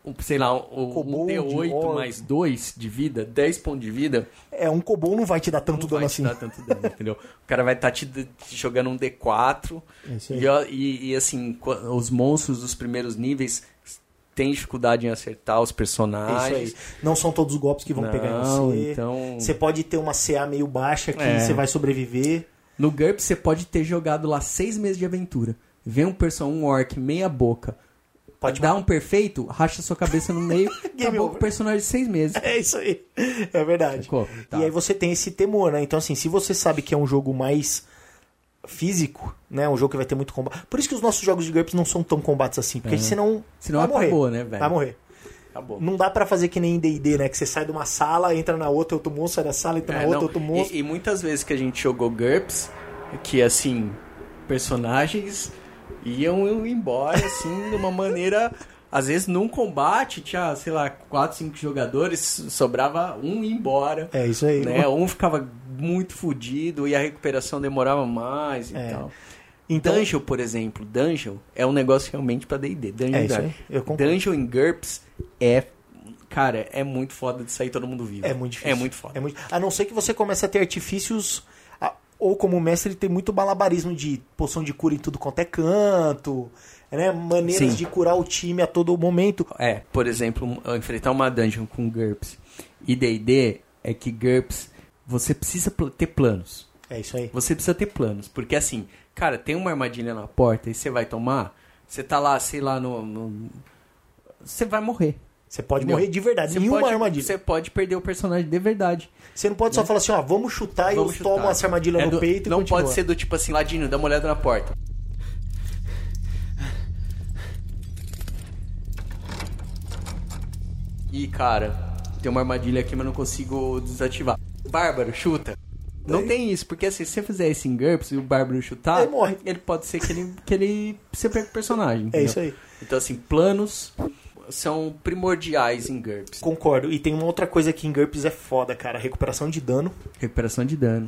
um, sei lá, um, um Kobold, D8 orc. mais 2 de vida, 10 pontos de vida, É, um Cobol não vai te dar tanto não dano vai assim. te dar tanto dano, entendeu? O cara vai estar te, te jogando um D4 É e, e, e, assim, os monstros dos primeiros níveis têm dificuldade em acertar os É personagens. isso aí. Não são todos os golpes que vão Não, pegar em você. então- Você pode ter uma CA meio baixa que É. você vai sobreviver. No GURPS você pode ter jogado lá seis meses de aventura. Vem um person, um orc, meia boca. Pode Dá um perfeito, racha sua cabeça no meio, acabou over. com o personagem de seis meses. É isso aí. É verdade. Tá. E aí você tem esse temor, né? Então, assim, se você sabe que é um jogo mais físico, né? Um jogo que vai ter muito combate. Por isso que os nossos jogos de GURPS não são tão combates assim. Porque senão. Senão vai morrer. acabou, né, velho? Vai morrer. Acabou. Não dá pra fazer que nem em D&D, né? Que você sai de uma sala, entra na outra, outro monstro, sai da sala, entra na É, outra, não, outro monstro. E, e muitas vezes que a gente jogou GURPS, que assim, personagens iam embora, assim, de uma maneira. Às vezes num combate tinha, sei lá, 4, 5 jogadores, sobrava um ir embora. É isso aí. né? Um ficava muito fudido e a recuperação demorava mais e É. tal. Então, Dungeon, por exemplo, Dungeon é um negócio realmente pra D&D. Dungeon, É isso aí, eu concordo. Dungeon em GURPS é... Cara, é muito foda de sair todo mundo vivo. É muito difícil. É muito foda. É muito- A não ser que você comece a ter artifícios. Ou como mestre, tem muito malabarismo de poção de cura em tudo quanto é canto. Né? Maneiras Sim. de curar o time a todo momento. É, por exemplo, enfrentar uma dungeon com GURPS e D&D é que GURPS você precisa ter planos. É isso aí. Você precisa ter planos, porque assim, cara, tem uma armadilha na porta e você vai tomar, você tá lá, sei lá, no... no- Você vai morrer. Você pode Entendeu? morrer de verdade. Você Em uma pode, armadilha. Você pode perder o personagem de verdade. Você não pode só falar assim, ó, vamos chutar Vamos e eu tomo essa armadilha É no do- peito e Não continua. pode ser do tipo assim, Ladino, dá uma olhada na porta. Ih, cara, tem uma armadilha aqui, mas não consigo desativar. Bárbaro, chuta. Não tem isso, porque assim, se você fizer isso em GURPS e o Bárbaro chutar, Ele morre. ele pode ser que ele, que ele você perca o personagem. É entendeu? isso aí. Então, assim, planos são primordiais em GURPS. Concordo. E tem uma outra coisa que em GURPS é foda, cara. Recuperação de dano. Recuperação de dano.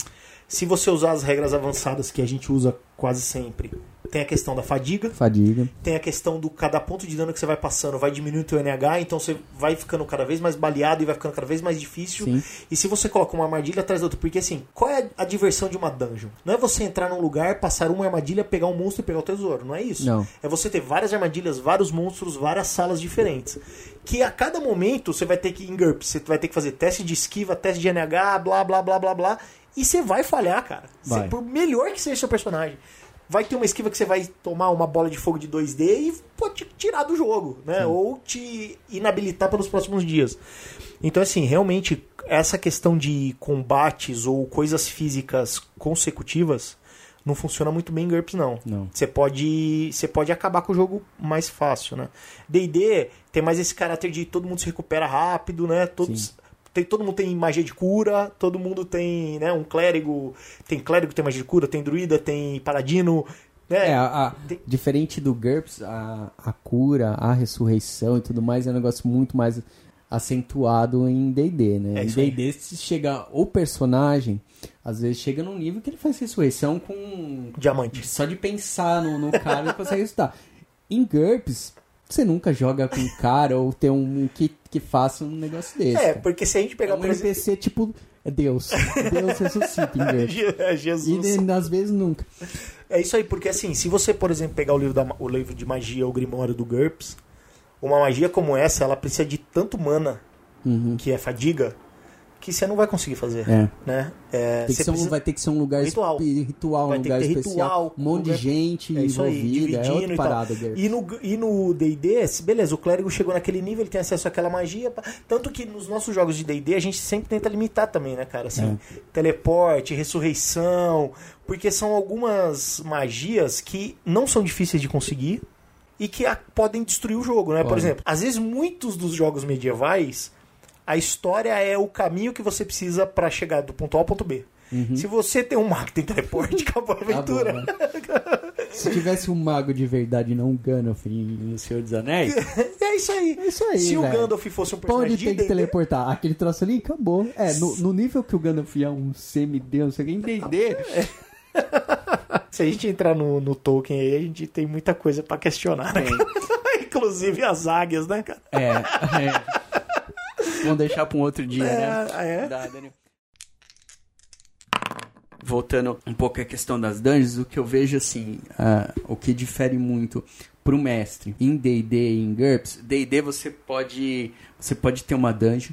Se você usar as regras avançadas que a gente usa quase sempre, tem a questão da fadiga, Fadiga. tem a questão do cada ponto de dano que você vai passando vai diminuindo o teu NH, então você vai ficando cada vez mais baleado e vai ficando cada vez mais difícil. Sim. E se você coloca uma armadilha atrás da outra, porque assim, qual é a diversão de uma dungeon? Não é você entrar num lugar, passar uma armadilha, pegar um monstro e pegar o tesouro, não é isso. Não. É você ter várias armadilhas, vários monstros, várias salas diferentes. Que a cada momento você vai ter que, em GURPS, você vai ter que fazer teste de esquiva, teste de NH, blá blá blá blá blá. E você vai falhar, cara. Vai. por melhor que seja seu personagem. Vai ter uma esquiva que você vai tomar uma bola de fogo de 2D e pode te tirar do jogo, né? Ou te inabilitar pelos próximos dias. Então, assim, realmente, essa questão de combates ou coisas físicas consecutivas não funciona muito bem em GURPS, não. Não. Você pode, você pode acabar com o jogo mais fácil, né? D&D tem mais esse caráter de todo mundo se recupera rápido, né? Todos, tem, todo mundo tem magia de cura, todo mundo tem, né, um clérigo, tem clérigo que tem magia de cura, tem druida, tem paladino, né? É, a- a- Tem- diferente do GURPS, a, a cura, a ressurreição e tudo mais é um negócio muito mais acentuado em D&D, né? É em. D&D, se chega o personagem, às vezes chega num nível que ele faz ressurreição com... Diamante. Só de pensar no, no cara ele consegue ressuscitar. Em GURPS, você nunca joga com um cara ou tem um que, que faça um negócio desse. É, cara. porque se a gente É pegar, um por exemplo... NPC tipo... É Deus. Deus ressuscita em GURPS. É E Jesus. né, às vezes nunca. É isso aí, porque assim, se você, por exemplo, pegar o livro, da, o livro de magia, o Grimório do GURPS, uma magia como essa, ela precisa de tanto mana, Uhum. que é fadiga, que você não vai conseguir fazer, É. né? É, um- precisa- vai ter que ser um lugar Ritual. ritual, um Vai que lugar ter especial, ritual, um monte lugar- de gente É isso aí, envolvida, é dividindo outra e tal. parada. GURPS. E no e no D&D, beleza, o clérigo chegou naquele nível, ele tem acesso àquela magia, tanto que nos nossos jogos de D&D a gente sempre tenta limitar também, né, cara? Assim, É. teleporte, ressurreição, porque são algumas magias que não são difíceis de conseguir e que a- podem destruir o jogo, né? Por Podem. exemplo, às vezes muitos dos jogos medievais, a história é o caminho que você precisa pra chegar do ponto A ao ponto B. Se você tem um mago que tem teleporte, acabou a Acabou, aventura. né? Se tivesse um mago de verdade, não um Gandalf em O Senhor dos Anéis, É isso aí. É isso aí, Se o. Gandalf fosse um personagem de tem que teleportar? Aquele troço ali, acabou. É, no, no nível que o Gandalf é um semideus, não sei o que, entender. Se a gente entrar no, no Tolkien aí, a gente tem muita coisa pra questionar, né? Inclusive as águias, né, cara? É, é. Vamos deixar pra um outro dia, né? É, é. Dá, Daniel. Voltando um pouco à questão das dungeons, o que eu vejo assim, ah, o que difere muito pro mestre em D&D e em GURPS, D&D você pode, você pode ter uma dungeon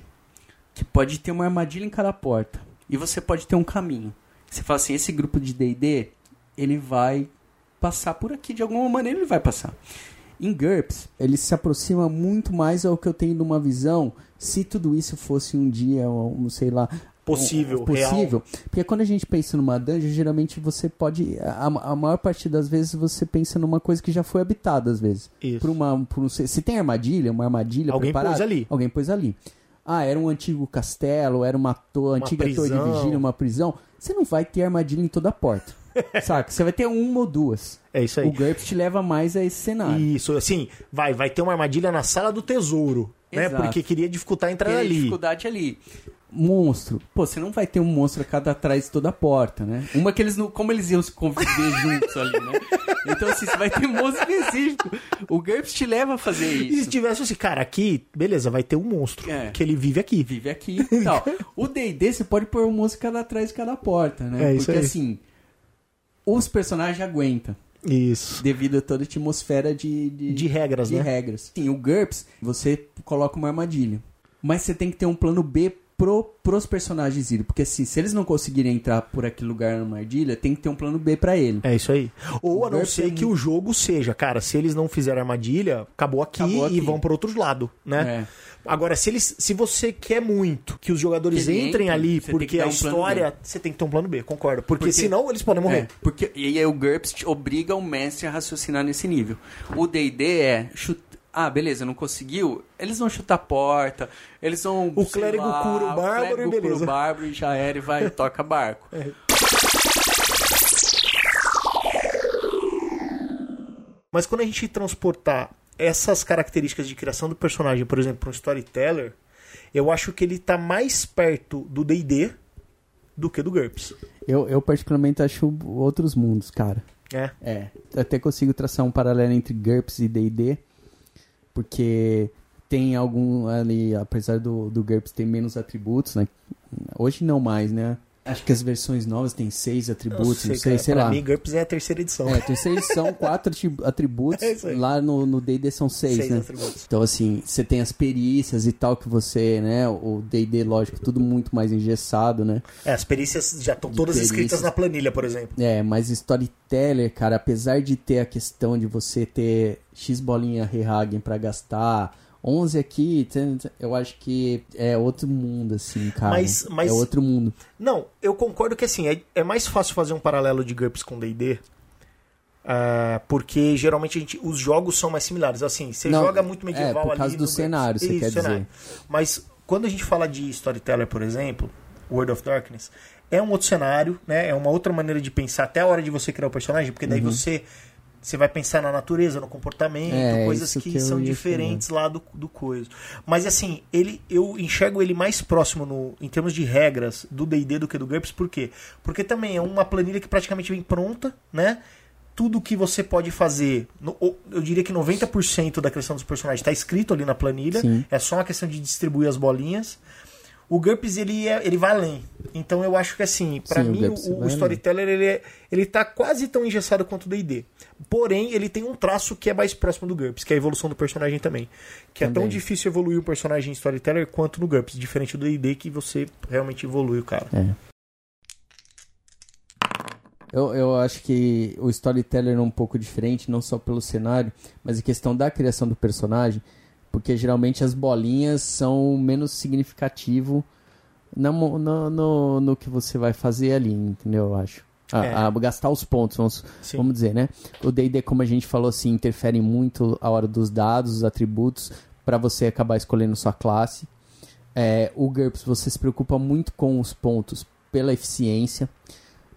que pode ter uma armadilha em cada porta e você pode ter um caminho. Você fala assim, esse grupo de D&D, ele vai passar por aqui de alguma maneira, ele vai passar. Em GURPS, ele se aproxima muito mais ao que eu tenho de uma visão, se tudo isso fosse um dia, um, sei lá... Possível, possível. Porque quando a gente pensa numa dungeon, geralmente você pode... A, a maior parte das vezes você pensa numa coisa que já foi habitada, às vezes. Isso. Por uma, por um, se tem armadilha, uma armadilha Alguém preparada, pôs ali. Alguém pôs ali. Ah, era um antigo castelo, era uma, to antiga torre de prisão. vigília, uma prisão. Você não vai ter armadilha em toda a porta. Saca? Você vai ter uma ou duas. É isso aí. O GURPS te leva mais a esse cenário. Isso, assim, vai, vai ter uma armadilha na sala do tesouro, né? Porque queria dificultar a entrada Tem ali. dificuldade ali. Monstro. Pô, você não vai ter um monstro a cada atrás de toda a porta, né? Uma que eles não. Como eles iam se conviver juntos ali, né? Então, assim, você vai ter um monstro específico. O GURPS te leva a fazer E se isso. tivesse assim, cara, aqui, beleza, vai ter um monstro, É. que ele vive aqui. Vive aqui e tal. O DD você pode pôr um monstro cada atrás de cada porta, né? É, isso Porque aí. assim. Os personagens aguentam. Isso. Devido a toda a atmosfera de, de, De regras, de né? regras. Sim, o GURPS, você coloca uma armadilha. Mas você tem que ter um plano B pro, pros personagens irem. Porque assim, se eles não conseguirem entrar por aquele lugar na armadilha, tem que ter um plano B pra ele. É isso aí. Ou O a não ser é que o jogo seja, cara, se eles não fizerem armadilha, acabou aqui, Acabou aqui. e vão para outros lados, né? É. Agora, se eles, se você quer muito que os jogadores Que entrem entre, ali, porque a um história, você tem que ter um plano B, concordo. Porque, Porque- senão eles podem morrer. É, porque, e aí o GURPS obriga o mestre a raciocinar nesse nível. O D&D é... Ah, beleza, não conseguiu? Eles vão chutar a porta, eles vão... O clérigo lá, cura o bárbaro clérigo e beleza. cura o bárbaro e já era e vai, toca barco. Mas quando a gente transportar essas características de criação do personagem, por exemplo, um storyteller, eu acho que ele tá mais perto do D&D do que do GURPS. Eu, eu particularmente acho outros mundos, cara. É. É, até consigo traçar um paralelo entre GURPS e D&D, porque tem algum ali, apesar do, do GURPS ter menos atributos, né? Hoje não mais, né? Acho que as versões novas têm seis atributos, não sei, cara, sei pra lá. mim, GURPS é a terceira edição. É, terceira edição, quatro atributos, É lá no no D&D são seis, Seis né? atributos. Então, assim, você tem as perícias e tal que você, né? O D&D, lógico, tudo muito mais engessado, né? É, as perícias já estão todas perícias. escritas na planilha, por exemplo. É, mas storyteller, cara, apesar de ter a questão de você ter X bolinha Rehagen pra gastar, 11 aqui, eu acho que é outro mundo, assim, cara. Mas- mas- É outro mundo. Não, eu concordo que assim, é, é mais fácil fazer um paralelo de GURPS com D&D, é, porque geralmente gente, os jogos são mais similares. Assim, você Não, joga muito medieval é, por ali causa no do GURPS. cenário, você quer dizer. Mas quando a gente fala de Storyteller, por exemplo, World of Darkness, é um outro cenário, né? É uma outra maneira de pensar até a hora de você criar o personagem, porque daí você você vai pensar na natureza, no comportamento. É, coisas que, que são diferentes lá do, do coisa. Mas assim, ele eu enxergo ele mais próximo no, em termos de regras do D&D do que do GURPS, por quê? Porque também é uma planilha que praticamente vem pronta, né? Tudo que você pode fazer, no- eu diria que 90% da criação dos personagens está escrito ali na planilha, Sim. é só uma questão de distribuir as bolinhas. O GURPS ele, é, ele vai além. Então eu acho que assim, o mim o, o além. Storyteller ele, é, ele tá quase tão engessado quanto o D&D. Porém, ele tem um traço que é mais próximo do GURPS, que é a evolução do personagem também. Que é tão Também. difícil evoluir o personagem em Storyteller quanto no GURPS, diferente do D&D que você realmente evolui o cara. É. Eu, eu acho que o storyteller é um pouco diferente, não só pelo cenário, mas em questão da criação do personagem, porque geralmente as bolinhas são menos significativo na mo- no, no, no que você vai fazer ali, entendeu? Eu acho. A, É. a gastar os pontos, vamos, Sim. vamos dizer, né? O D&D, como a gente falou assim, interfere muito a hora dos dados, os atributos, para você acabar escolhendo sua classe. É, o GURPS, você se preocupa muito com os pontos pela eficiência.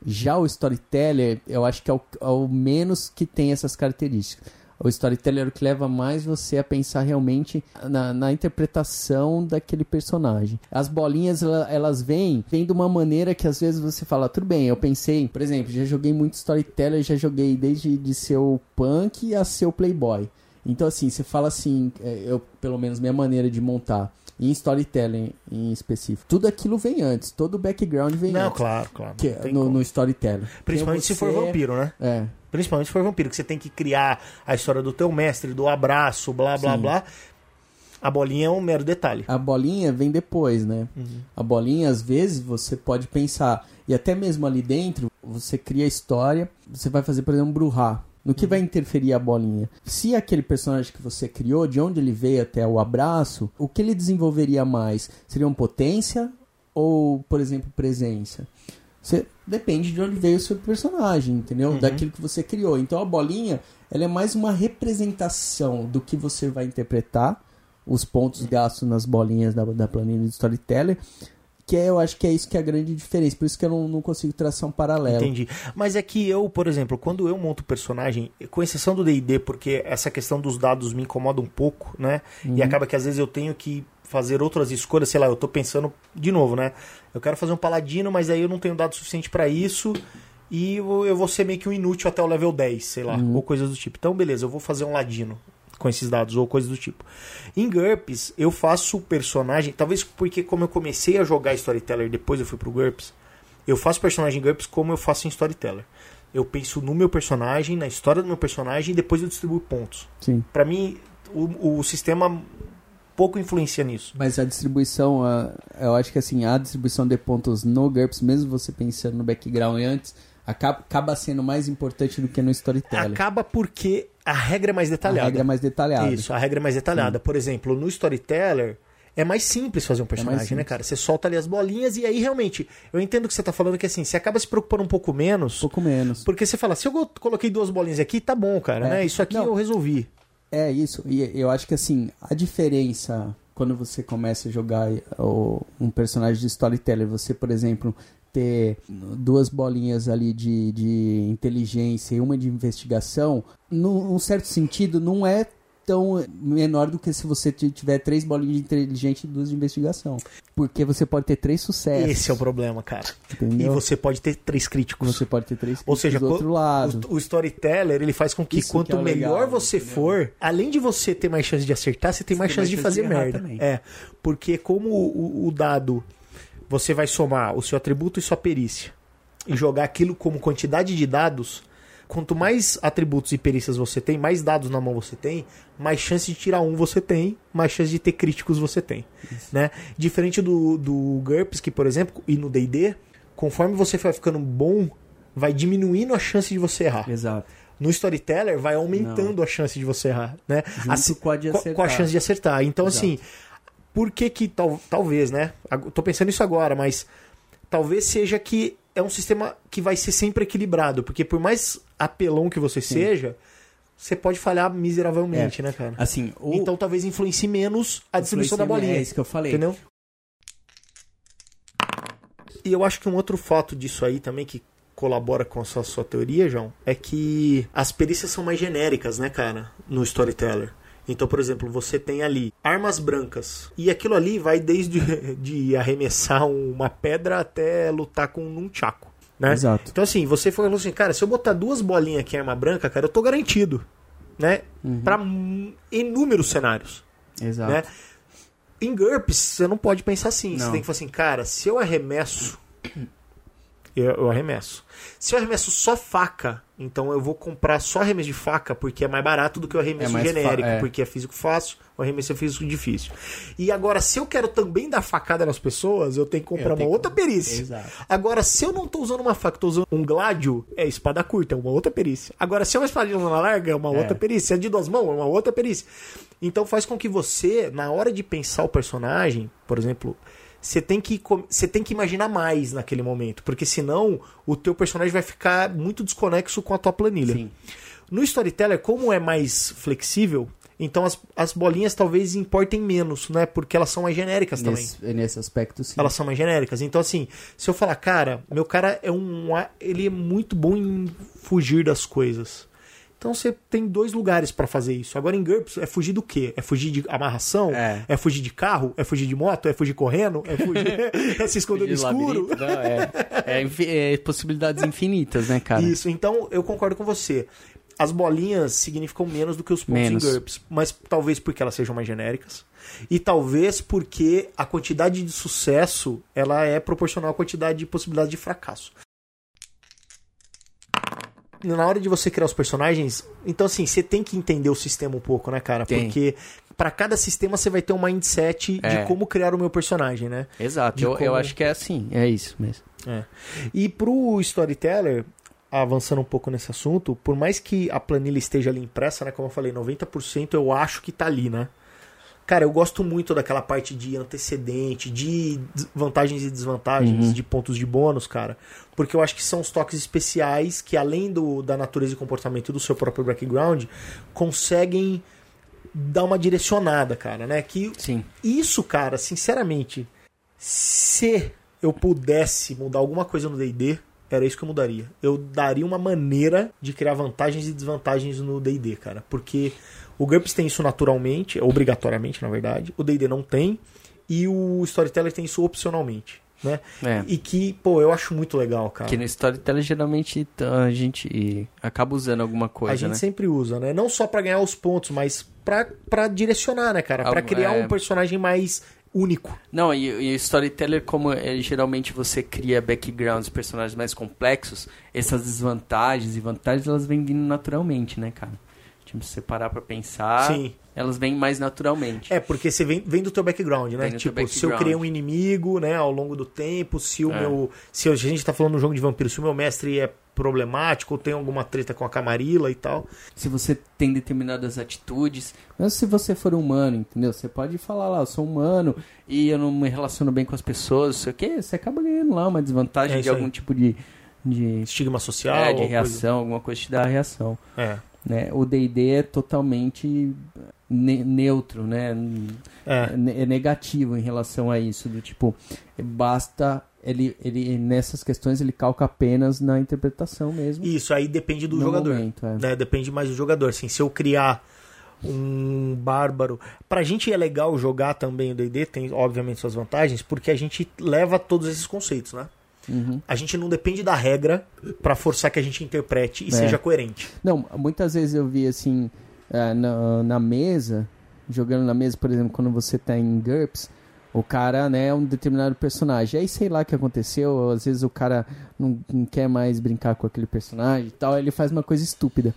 Já o Storyteller, eu acho que é o, é o menos que tem essas características. O Storyteller é o que leva mais você a pensar realmente na, na interpretação daquele personagem. As bolinhas, ela- elas vêm, vêm de uma maneira que às vezes você fala, tudo bem, eu pensei, por exemplo, já joguei muito Storyteller, já joguei desde de ser o punk a ser o playboy. Então, assim, você fala assim, é, eu, pelo menos minha maneira de montar, em storytelling em específico, tudo aquilo vem antes, todo o background vem Não, antes. claro, claro. Que, não tem no, no storytelling. Principalmente se Quem for você é- vampiro, né? É, Principalmente se for vampiro, que você tem que criar a história do teu mestre, do abraço, blá, blá, Sim. blá. A bolinha é um mero detalhe. a bolinha vem depois, né? A bolinha, às vezes, você pode pensar, e até mesmo ali dentro, você cria a história, você vai fazer, por exemplo, um Bruhá. No que vai interferir a bolinha? Se aquele personagem que você criou, de onde ele veio até o abraço, o que ele desenvolveria mais? Seriam potência ou, por exemplo, presença? Você, depende de onde veio o seu personagem, entendeu? Daquilo que você criou. Então a bolinha, ela é mais uma representação do que você vai interpretar, os pontos gastos nas bolinhas da, da planilha de Storyteller, que é, eu acho que é isso que é a grande diferença. Por isso que eu não, não consigo traçar um paralelo. Entendi. Mas é que eu, por exemplo, quando eu monto personagem, com exceção do D&D, porque essa questão dos dados me incomoda um pouco, né? E acaba que às vezes eu tenho que fazer outras escolhas, sei lá, eu tô pensando de novo, né? Eu quero fazer um paladino, mas aí eu não tenho dado suficiente pra isso e eu vou ser meio que um inútil até o level 10, sei lá, ou coisas do tipo. Então, beleza, eu vou fazer um ladino com esses dados ou coisas do tipo. Em GURPS, eu faço o personagem, talvez porque como eu comecei a jogar Storyteller depois eu fui pro GURPS, eu faço personagem em GURPS como eu faço em Storyteller. Eu penso no meu personagem, na história do meu personagem e depois eu distribuo pontos. Sim. Pra mim, o, o sistema pouco influencia nisso. Mas a distribuição, a- eu acho que assim, a distribuição de pontos no GURPS, mesmo você pensando no background antes, acaba, acaba sendo mais importante do que no Storytelling. Acaba porque a regra é mais A detalhada. regra é mais detalhada. Isso, a regra é mais detalhada. Por exemplo, no Storyteller, é mais simples fazer um personagem, né, simples. cara? Você solta ali as bolinhas e aí realmente, eu entendo que você tá falando que assim, você acaba se preocupando um pouco menos. Um pouco menos. Porque você fala, se eu coloquei duas bolinhas aqui, tá bom, cara, É. né? Isso aqui Não. eu resolvi. É isso, e eu acho que assim, a diferença quando você começa a jogar o- um personagem de storyteller, você, por exemplo, ter duas bolinhas ali de, de inteligência e uma de investigação, num um certo sentido, não é tão menor do que se você tiver três bolinhas de inteligência e duas de investigação. Porque você pode ter três sucessos. Esse é o problema, cara. E Entendeu? você pode ter três críticos. Você pode ter três Ou seja, do outro lado. o, o storyteller ele faz com que Isso quanto que é melhor legal, você entendeu? for, além de você ter mais chance de acertar, você tem mais tem chance mais de chance fazer de errar merda. também. É, porque como o, o dado você vai somar o seu atributo e sua perícia e jogar aquilo como quantidade de dados, quanto mais atributos e perícias você tem, mais dados na mão você tem, mais chance de tirar um você tem, mais chance de ter críticos você tem, né? Diferente do, do GURPS, que por exemplo, e no D&D, conforme você vai ficando bom, vai diminuindo a chance de você errar. Exato. No Storyteller vai aumentando a chance de você errar, né? Assim- com a de com- acertar. com a chance de acertar. Então, Exato. assim, por que que tal, talvez, né? Tô pensando nisso agora, mas talvez seja que é um sistema que vai ser sempre equilibrado, porque por mais apelão que você seja, você pode falhar miseravelmente, né, cara? Assim. Então talvez influencie menos a distribuição da bolinha. É isso que eu falei. Entendeu? E eu acho que um outro fato disso aí também que colabora com a sua, sua teoria, João, é que as perícias são mais genéricas, né, cara, no Storyteller. Então, por exemplo, você tem ali armas brancas. E aquilo ali vai desde de arremessar uma pedra até lutar com um nunchaku, né? Exato. Então, assim, você falou assim, cara, se eu botar duas bolinhas aqui em arma branca, cara, eu tô garantido, né? Pra hum, inúmeros cenários Exato. né? Em GURPS, você não pode pensar assim. Você Não. tem que falar assim, cara, se eu arremesso, eu, eu arremesso. Se eu arremesso só faca, então eu vou comprar só arremesso de faca, porque é mais barato do que o arremesso É mais fa- genérico, é. porque é físico fácil, o arremesso é físico difícil. E agora, se eu quero também dar facada nas pessoas, eu tenho que comprar Eu uma outra que- perícia. Exato. Agora, se eu não tô usando uma faca, tô usando um gládio, é espada curta, é uma outra perícia. Agora, se é uma espada de larga, é uma outra perícia. Se é de duas mãos, é uma outra perícia. Então faz com que você, na hora de pensar o personagem, por exemplo, você tem que você tem que imaginar mais naquele momento, porque senão o teu personagem vai ficar muito desconexo com a tua planilha. Sim. No Storyteller, como é mais flexível, então as, as bolinhas talvez importem menos, né? Porque elas são mais genéricas também. Nesse, nesse aspecto, sim. Elas são mais genéricas. Então, assim, se eu falar, cara, meu cara é um. Ele é muito bom em fugir das coisas. Então você tem dois lugares pra fazer isso. Agora em GURPS é fugir do quê? É fugir de amarração? É. fugir de carro? É fugir de moto? É fugir correndo? É fugir. é se esconder no escuro? não, é, é é possibilidades infinitas, né, cara? Isso, então eu concordo com você. As bolinhas significam menos do que os pontos Menos. em GURPS, mas talvez porque elas sejam mais genéricas e talvez porque a quantidade de sucesso ela é proporcional à quantidade de possibilidade de fracasso. Na hora de você criar os personagens, então assim, você tem que entender o sistema um pouco, né, cara? Tem. Porque pra cada sistema você vai ter um mindset É. de como criar o meu personagem, né? Exato, eu, como- eu acho que é assim, é isso mesmo. É. E pro storyteller, avançando um pouco nesse assunto, por mais que a planilha esteja ali impressa, né, como eu falei, 90% eu acho que tá ali, né? Cara, eu gosto muito daquela parte de antecedente, de vantagens e desvantagens, de pontos de bônus, cara. Porque eu acho que são os toques especiais que, além do, da natureza e comportamento do seu próprio background, conseguem dar uma direcionada, cara, né? Que Sim. isso, cara, sinceramente, se eu pudesse mudar alguma coisa no D&D, era isso que eu mudaria. Eu daria uma maneira de criar vantagens e desvantagens no D&D, cara, porque o GURPS tem isso naturalmente, obrigatoriamente, na verdade. O D&D não tem e o Storyteller tem isso opcionalmente, né? É. E que, pô, eu acho muito legal, cara. Que no Storyteller geralmente a gente acaba usando alguma a coisa, gente né? sempre usa, né? Não só pra ganhar os pontos, mas pra, pra direcionar, né, cara? Pra Algo- criar é. um personagem mais único. Não, e, e o Storyteller, como é, geralmente você cria backgrounds, personagens mais complexos, essas desvantagens e vantagens, elas vêm vindo naturalmente, né, cara? Tipo, se você parar pra pensar, Sim. elas vêm mais naturalmente. É, porque você vem, vem do teu background, né? Tipo, se eu background. criei um inimigo, né, ao longo do tempo, se o É. meu. Se a gente tá falando no jogo de vampiro, se o meu mestre é problemático, ou tem alguma treta com a Camarilla e tal. Se você tem determinadas atitudes. Mas se você for humano, entendeu? Você pode falar lá, eu sou humano e eu não me relaciono bem com as pessoas, não sei o quê. Você acaba ganhando lá uma desvantagem É de isso aí. algum tipo de. de Estigma social. é, de reação, alguma coisa te dá a reação. Coisa... É. Né? O D&D é totalmente ne- neutro, né? É. É ne- negativo em relação a isso, do tipo, basta ele, ele nessas questões ele calca apenas na interpretação mesmo. Isso aí depende do jogador. momento, é. né? Depende mais do jogador. Assim, se eu criar um bárbaro. Pra gente é legal jogar também o DD, tem obviamente suas vantagens, porque a gente leva todos esses conceitos, né? Uhum. A gente não depende da regra pra forçar que a gente interprete e É. seja coerente. Não, muitas vezes eu vi assim, eh, na, na mesa, jogando na mesa, por exemplo, quando você tá em GURPS, o cara, né, é um determinado personagem. Aí sei lá o que aconteceu, às vezes o cara não, não quer mais brincar com aquele personagem e tal, ele faz uma coisa estúpida.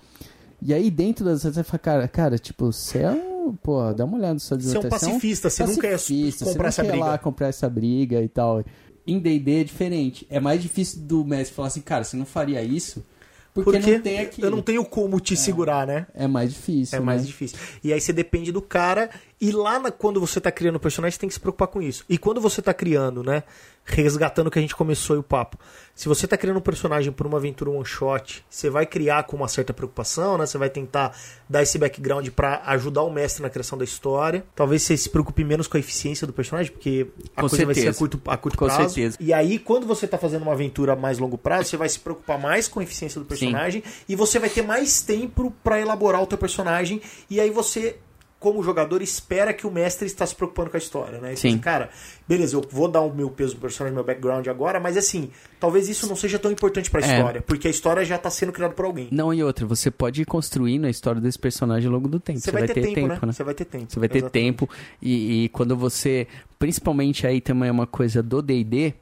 E aí dentro das você fala, cara, cara, tipo, você é um, pô, dá uma olhada na sua Você é um pacifista, você nunca ia pacifista, comprar você essa não quer briga. lá comprar essa briga e tal. Em D&D é diferente. É mais difícil do mestre falar assim, cara, você não faria isso Porque, não tem aqui. eu não tenho como te segurar, né? É mais difícil. É mais né? difícil. E aí você depende do cara. E lá na- quando você tá criando o personagem, você tem que se preocupar com isso. E quando você tá criando, né? Resgatando o que a gente começou o papo. Se você tá criando um personagem por uma aventura one shot, você vai criar com uma certa preocupação, né? Você vai tentar dar esse background pra ajudar o mestre na criação da história. Talvez você se preocupe menos com a eficiência do personagem, porque a Com coisa vai ser a certeza. curto, a curto Com prazo. certeza. E aí, quando você tá fazendo uma aventura a mais longo prazo, você vai se preocupar mais com a eficiência do personagem e você vai ter mais tempo pra elaborar o teu personagem. E aí você, como jogador, espera que o mestre está se preocupando com a história, né? E você Sim. diz, cara, beleza, eu vou dar o meu peso pro personagem, meu background agora, mas assim, talvez isso não seja tão importante pra É. história, porque a história já tá sendo criada por alguém. Não, e outra, você pode ir construindo a história desse personagem ao longo do tempo. Você vai, ter, tempo, né? Você vai ter tempo. Você vai ter Exatamente. tempo e, e quando você, principalmente aí também é uma coisa do D&D,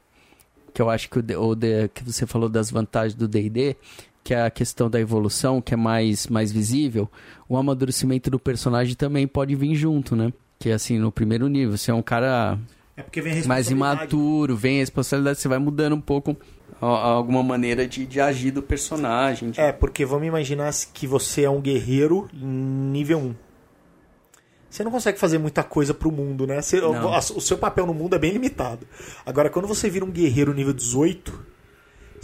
que eu acho que o, o que você falou das vantagens do D&D, que é a questão da evolução, que é mais mais visível, o amadurecimento do personagem também pode vir junto, né? Que assim, no primeiro nível, você é um cara É porque vem a mais responsabilidade. imaturo, vem a responsabilidade, você vai mudando um pouco a- a- alguma maneira de, de agir do personagem. de- É, porque vamos imaginar que você é um guerreiro nível 1. Você não consegue fazer muita coisa pro mundo, né? Você- o, o seu papel no mundo é bem limitado. Agora, quando você vira um guerreiro nível 18,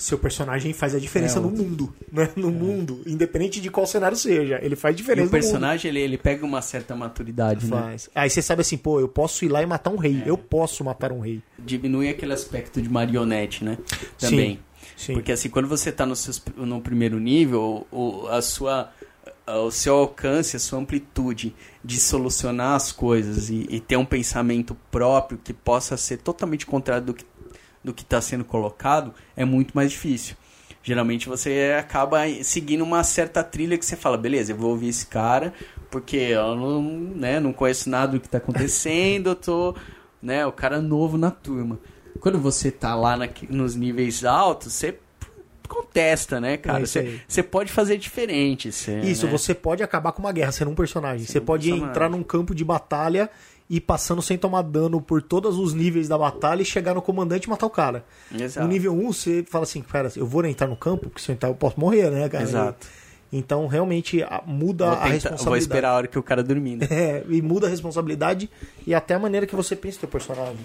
seu personagem faz a diferença É, no mundo, né? No mundo, independente de qual cenário seja. Ele faz E diferença o no mundo. personagem, ele, ele pega uma certa maturidade, né? Faz. Aí você sabe assim, pô, eu posso ir lá e matar um rei. Eu posso matar um rei. Diminui aquele aspecto de marionete, né? Também. Sim. Porque assim, quando você tá no, seus, no primeiro nível, o, a sua, o seu alcance, a sua amplitude de solucionar as coisas e, e ter um pensamento próprio que possa ser totalmente contrário do que do que está sendo colocado é muito mais difícil. Geralmente você acaba seguindo uma certa trilha que você fala, beleza, eu vou ouvir esse cara, porque eu não, né, não conheço nada do que está acontecendo, eu tô, né, o cara novo na turma. Quando você tá lá na- nos níveis altos, você contesta, né, É cara? Você, você pode fazer diferente. Você, Isso, né? você pode acabar com uma guerra sendo um personagem. Você um pode personagem. entrar num campo de batalha e passando sem tomar dano por todos os níveis da batalha e chegar no comandante e matar o cara. Exato. No nível 1, você fala assim, cara, eu vou entrar no campo, porque se eu entrar eu posso morrer, né, cara? Exato. Então, realmente, muda Vou, a tentar- responsabilidade. vou esperar a hora que o cara dormir, né? É, e muda a responsabilidade e até a maneira que você pensa o teu personagem.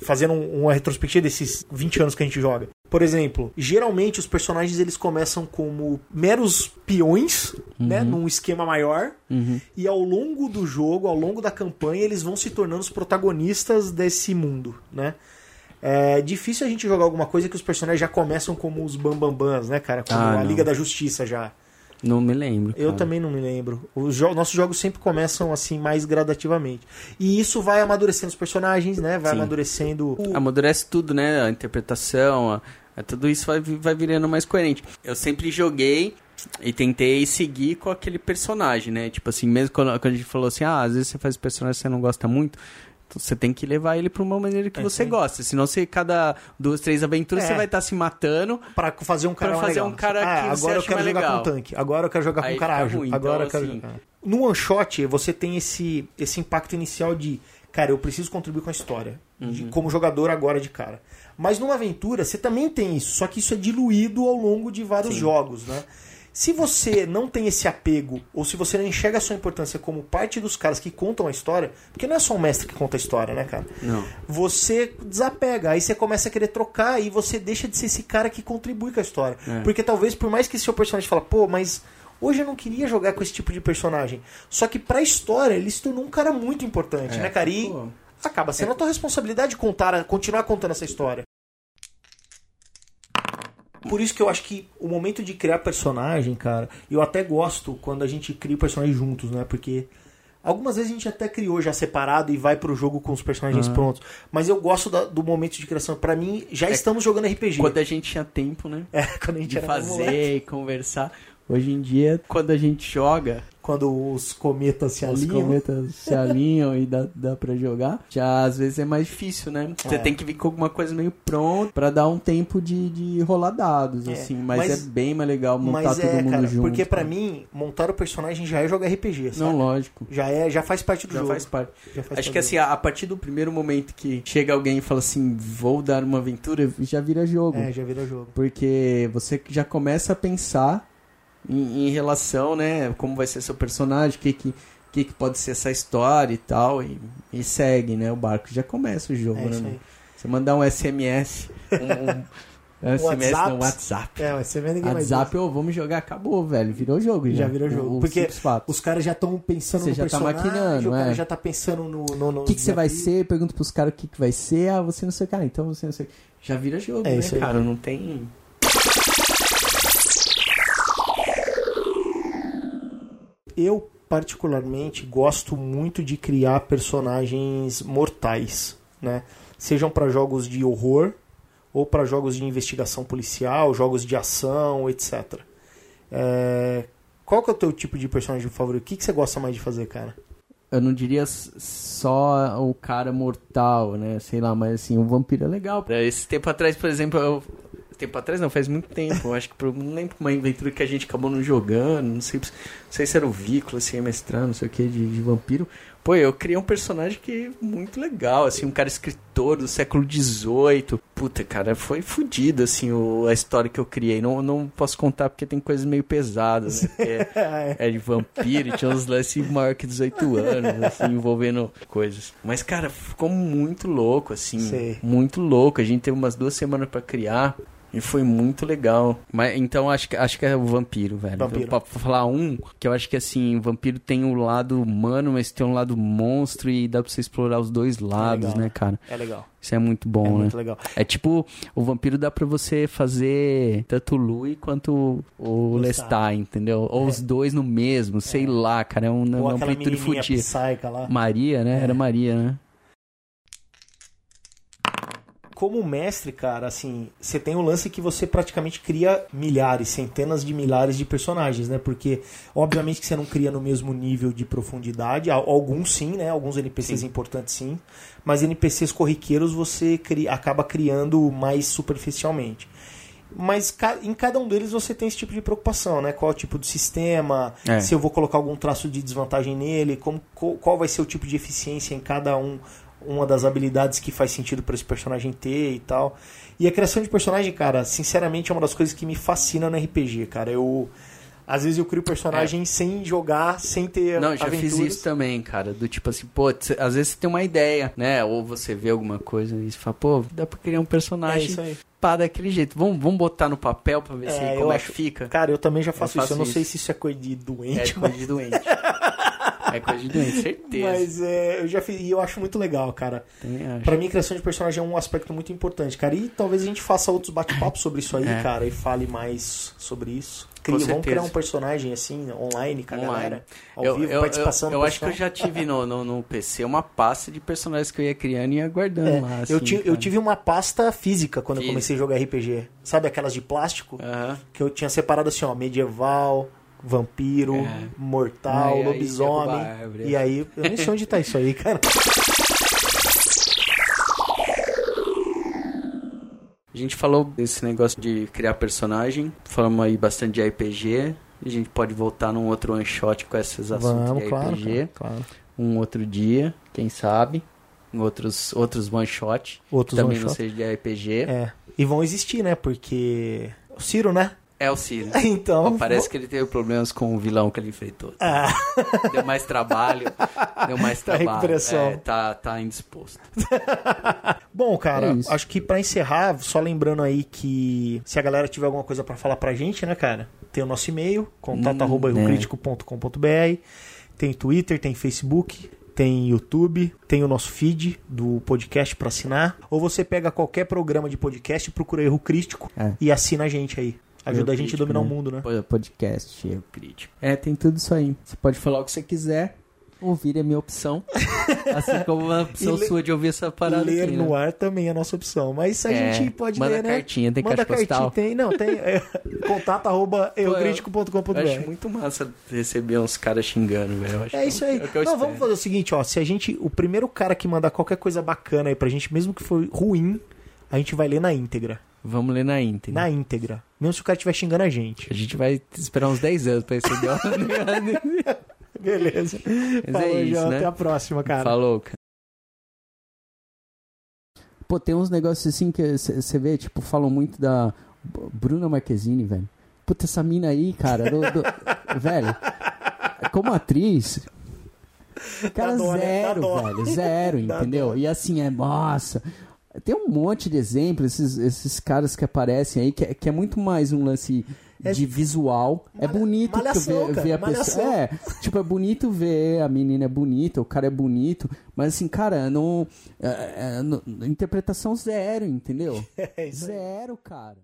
Fazendo um- uma retrospectiva desses 20 anos que a gente joga. Por exemplo, geralmente os personagens eles começam como meros peões, né, num esquema maior, Uhum. e ao longo do jogo, ao longo da campanha, eles vão se tornando os protagonistas desse mundo, né? É difícil a gente jogar alguma coisa que os personagens já começam como os bambambans, né, cara? Como Ah, a não. Liga da Justiça já. Não me lembro. Eu cara. também não me lembro. Os jo- nossos jogos sempre começam assim mais gradativamente. E isso vai amadurecendo os personagens, né? Vai Sim. amadurecendo o- Amadurece tudo, né? A interpretação, a- a tudo isso vai, vai virando mais coerente. Eu sempre joguei e tentei seguir com aquele personagem, né? Tipo assim, mesmo quando, quando a gente falou assim, ah, às vezes você faz personagem que você não gosta muito, você tem que levar ele pra uma maneira que É, você sim. gosta. Senão você, cada duas, três aventuras, É. você vai estar se matando. Pra fazer um cara Pra fazer legal. um cara ah, que você agora eu quero jogar legal. com tanque. Agora eu quero jogar Aí com cara fica ágil. ruim, Agora então, eu quero assim- jogar. No one shot, você tem esse, esse impacto inicial de, cara, eu preciso contribuir com a história. de- Uhum. como jogador agora de cara. Mas numa aventura, você também tem isso. Só que isso é diluído ao longo de vários Sim. jogos, né? Se você não tem esse apego, ou se você não enxerga a sua importância como parte dos caras que contam a história, porque não é só o mestre que conta a história, né, cara? Não. você desapega, aí você começa a querer trocar e você deixa de ser esse cara que contribui com a história. É. Porque talvez, por mais que seu personagem fala, pô, mas hoje eu não queria jogar com esse tipo de personagem. Só que pra história ele se tornou um cara muito importante, É. né, cara? E Pô. acaba sendo a tua responsabilidade contar, continuar contando essa história. Por isso que eu acho que o momento de criar personagem, cara, eu até gosto quando a gente cria o personagem juntos, né? Porque algumas vezes a gente até criou já separado e vai pro jogo com os personagens prontos. Mas eu gosto da- do momento de criação. Pra mim, já estamos jogando RPG. Quando a gente tinha tempo, né? É, quando a gente de fazer e conversar. Hoje em dia, quando a gente joga, quando os cometas se Os alinham. cometas se alinham e dá, dá pra jogar. Já às vezes é mais difícil, né? Você É. tem que vir com alguma coisa meio pronta pra dar um tempo de, de rolar dados, É, assim. Mas, mas- é bem mais legal montar Mas todo é, mundo cara, junto. porque pra cara. mim, montar o personagem já é jogar RPG, sabe? Não, lógico. Já, é, já faz parte do Já jogo. faz parte. Já faz Acho parte que assim, a, a partir do primeiro momento que chega alguém e fala assim, vou dar uma aventura, já vira jogo. É, já vira jogo. Porque você já começa a pensar em, em relação, né? Como vai ser seu personagem, o que que, que que pode ser essa história e tal. E, e segue, né? O barco. Já começa o jogo, É né? Você mandar um SMS. Um, SMS WhatsApp. não, WhatsApp. É, você vê ninguém mais. WhatsApp, ô, vamos jogar, acabou, velho. Virou jogo já. Já virou jogo. O, o Porque. Os caras já estão pensando Você no já tá personagem, maquinando, o cara é. já tá pensando no... O que, que você vai ser? Pergunta pros caras o que, que vai ser. Ah, você não sei o cara, então você não sei. Já vira jogo, É né, cara? Não tem. Eu, particularmente, gosto muito de criar personagens mortais, né? Sejam para jogos de horror ou para jogos de investigação policial, jogos de ação, etc. É, Qual que é o teu tipo de personagem favorito? O que, que você gosta mais de fazer, cara? Eu não diria só o cara mortal, né? Sei lá, mas assim, o vampiro é legal. Esse tempo atrás, por exemplo, eu. Tempo atrás não, faz muito tempo. Acho que por- não lembro uma aventura que a gente acabou não jogando. Não sei, não sei se era o Vícola, se ia mestrar, não sei o que, de, de vampiro. Pô, eu criei um personagem que é muito legal, assim, um cara escritor do século XVIII. Puta, cara, foi fodido, assim, o- a história que eu criei. Não, não posso contar porque tem coisas meio pesadas, né? É, é de vampiro tinha uns lances maior que 18 anos, assim, envolvendo coisas. Mas, cara, ficou muito louco, assim. Sei. Muito louco. A gente teve umas duas semanas pra criar. E foi muito legal. Mas então acho que acho que é o vampiro, velho. Vampiro. Pra, pra falar um, que eu acho que assim, o vampiro tem um lado humano, mas tem um lado monstro e dá pra você explorar os dois lados, legal. né, cara? é legal. Isso é muito bom, é né? muito legal. É tipo, o vampiro dá pra você fazer tanto o Louis quanto o Lestat. Entendeu? Ou os dois no mesmo, sei lá, cara. É um, Ou uma aquela amplitude fodida. Maria, né? É. Era Maria, né? Como mestre, cara, assim, você tem o lance que você praticamente cria milhares, centenas de milhares de personagens, né? Porque, obviamente, que você não cria no mesmo nível de profundidade. Al- Alguns sim, né? Alguns NPCs importantes sim. Mas NPCs corriqueiros você cria- acaba criando mais superficialmente. Mas em cada um deles você tem esse tipo de preocupação, né? Qual é o tipo de sistema, É. se eu vou colocar algum traço de desvantagem nele, como, qual vai ser o tipo de eficiência em cada um, uma das habilidades que faz sentido para esse personagem ter e tal. E a criação de personagem, cara, sinceramente é uma das coisas que me fascina no RPG, cara. Eu às vezes eu crio personagem sem jogar, sem ter É. Não, já aventuras. fiz isso também, cara. Do tipo assim, pô, cê- às vezes você tem uma ideia, né? Ou você vê alguma coisa e você fala, pô, dá pra criar um É personagem isso aí. pá daquele jeito. Vamos, vamos botar no papel pra ver É, se, como é acho- que fica. Cara, eu também já faço, Eu isso. Eu faço não sei se isso é coisa de É doente, coisa de doente. é coisa de doente, certeza. mas é, eu já fiz e eu acho muito legal, cara. Também acho. Pra mim, criação de personagem é um aspecto muito importante, cara. E talvez a gente faça outros bate-papos sobre isso aí, É. cara, e fale mais sobre isso. Cria, vamos criar um personagem assim, online, com a Online. galera, ao eu, vivo, eu, participação eu, eu acho que eu já tive no, no, no PC uma pasta de personagens que eu ia criando e ia guardando É, lá. Assim, eu, ti- eu cara. tive uma pasta física quando eu Física. comecei a jogar RPG. Sabe aquelas de plástico? Aham. Que eu tinha separado assim, ó, medieval, vampiro, É. mortal, Aí, aí, lobisomem. derruba a árvore. e aí, eu nem sei onde tá isso aí, cara. A gente falou desse negócio de criar personagem, falamos aí bastante de RPG. A gente pode voltar num outro one shot com esses assuntos Vamos, de claro, RPG. cara, claro. Um outro dia, quem sabe. Em outros, outros one shot. Outros também one não shot. seja de RPG. É, É. E vão existir, né? Porque. O Ciro, né? O Ciro. Então. Parece que ele teve problemas com o vilão que ele enfrentou. Ah, Deu mais trabalho. Deu mais Tá trabalho. recuperação. É, tá, tá indisposto. bom, cara, É acho que pra encerrar, só lembrando aí que se a galera tiver alguma coisa pra falar pra gente, né, cara? Tem o nosso e-mail, contato Hum, arroba é. errocrítico.com.br. Tem Twitter, tem Facebook, tem YouTube, tem o nosso feed do podcast pra assinar. Ou você pega qualquer programa de podcast, procura Erro Crítico É. e assina a gente aí. Ajuda Erro a gente a dominar o né? mundo, né? Po- Podcast, eu crítico. É, tem tudo isso aí. Você pode falar o que você quiser. ouvir é minha opção. assim como a opção le- sua de ouvir essa parada ler aqui, no né? ar também é a nossa opção. Mas a É, gente pode manda ler, né? cartinha, tem Manda caixa postal? cartinha, tem. Não, tem. É, contato arroba eu- eucrítico.com.br. Eu acho muito massa receber uns caras xingando, velho. É isso aí. É o Não, vamos fazer o seguinte, ó. Se a gente. O primeiro cara que mandar qualquer coisa bacana aí pra gente, mesmo que for ruim, a gente vai ler na íntegra. Vamos ler na íntegra. Na íntegra. Mesmo se o cara estiver xingando a gente. A gente vai esperar uns 10 anos pra receber uma... Beleza. Mas Falou, é isso, João. né? Até a próxima, cara. Falou, cara. Pô, tem uns negócios assim que você vê, tipo, falam muito da Bruna Marquezine, velho. Puta, essa mina aí, cara, do- do- velho, como atriz, cara, dó, né? Dá zero, dó. velho, zero, Dá entendeu? E assim, é, nossa, tem um monte de exemplos, esses, esses caras que aparecem aí, que, é- que é muito mais um lance É- de visual. é Malha- bonito que malhação, ver, ver a malhação. pessoa. É, tipo, é bonito ver a menina é bonita, o cara é bonito, mas assim, cara, não. é- é- não- interpretação zero, entendeu? É. Zero, cara.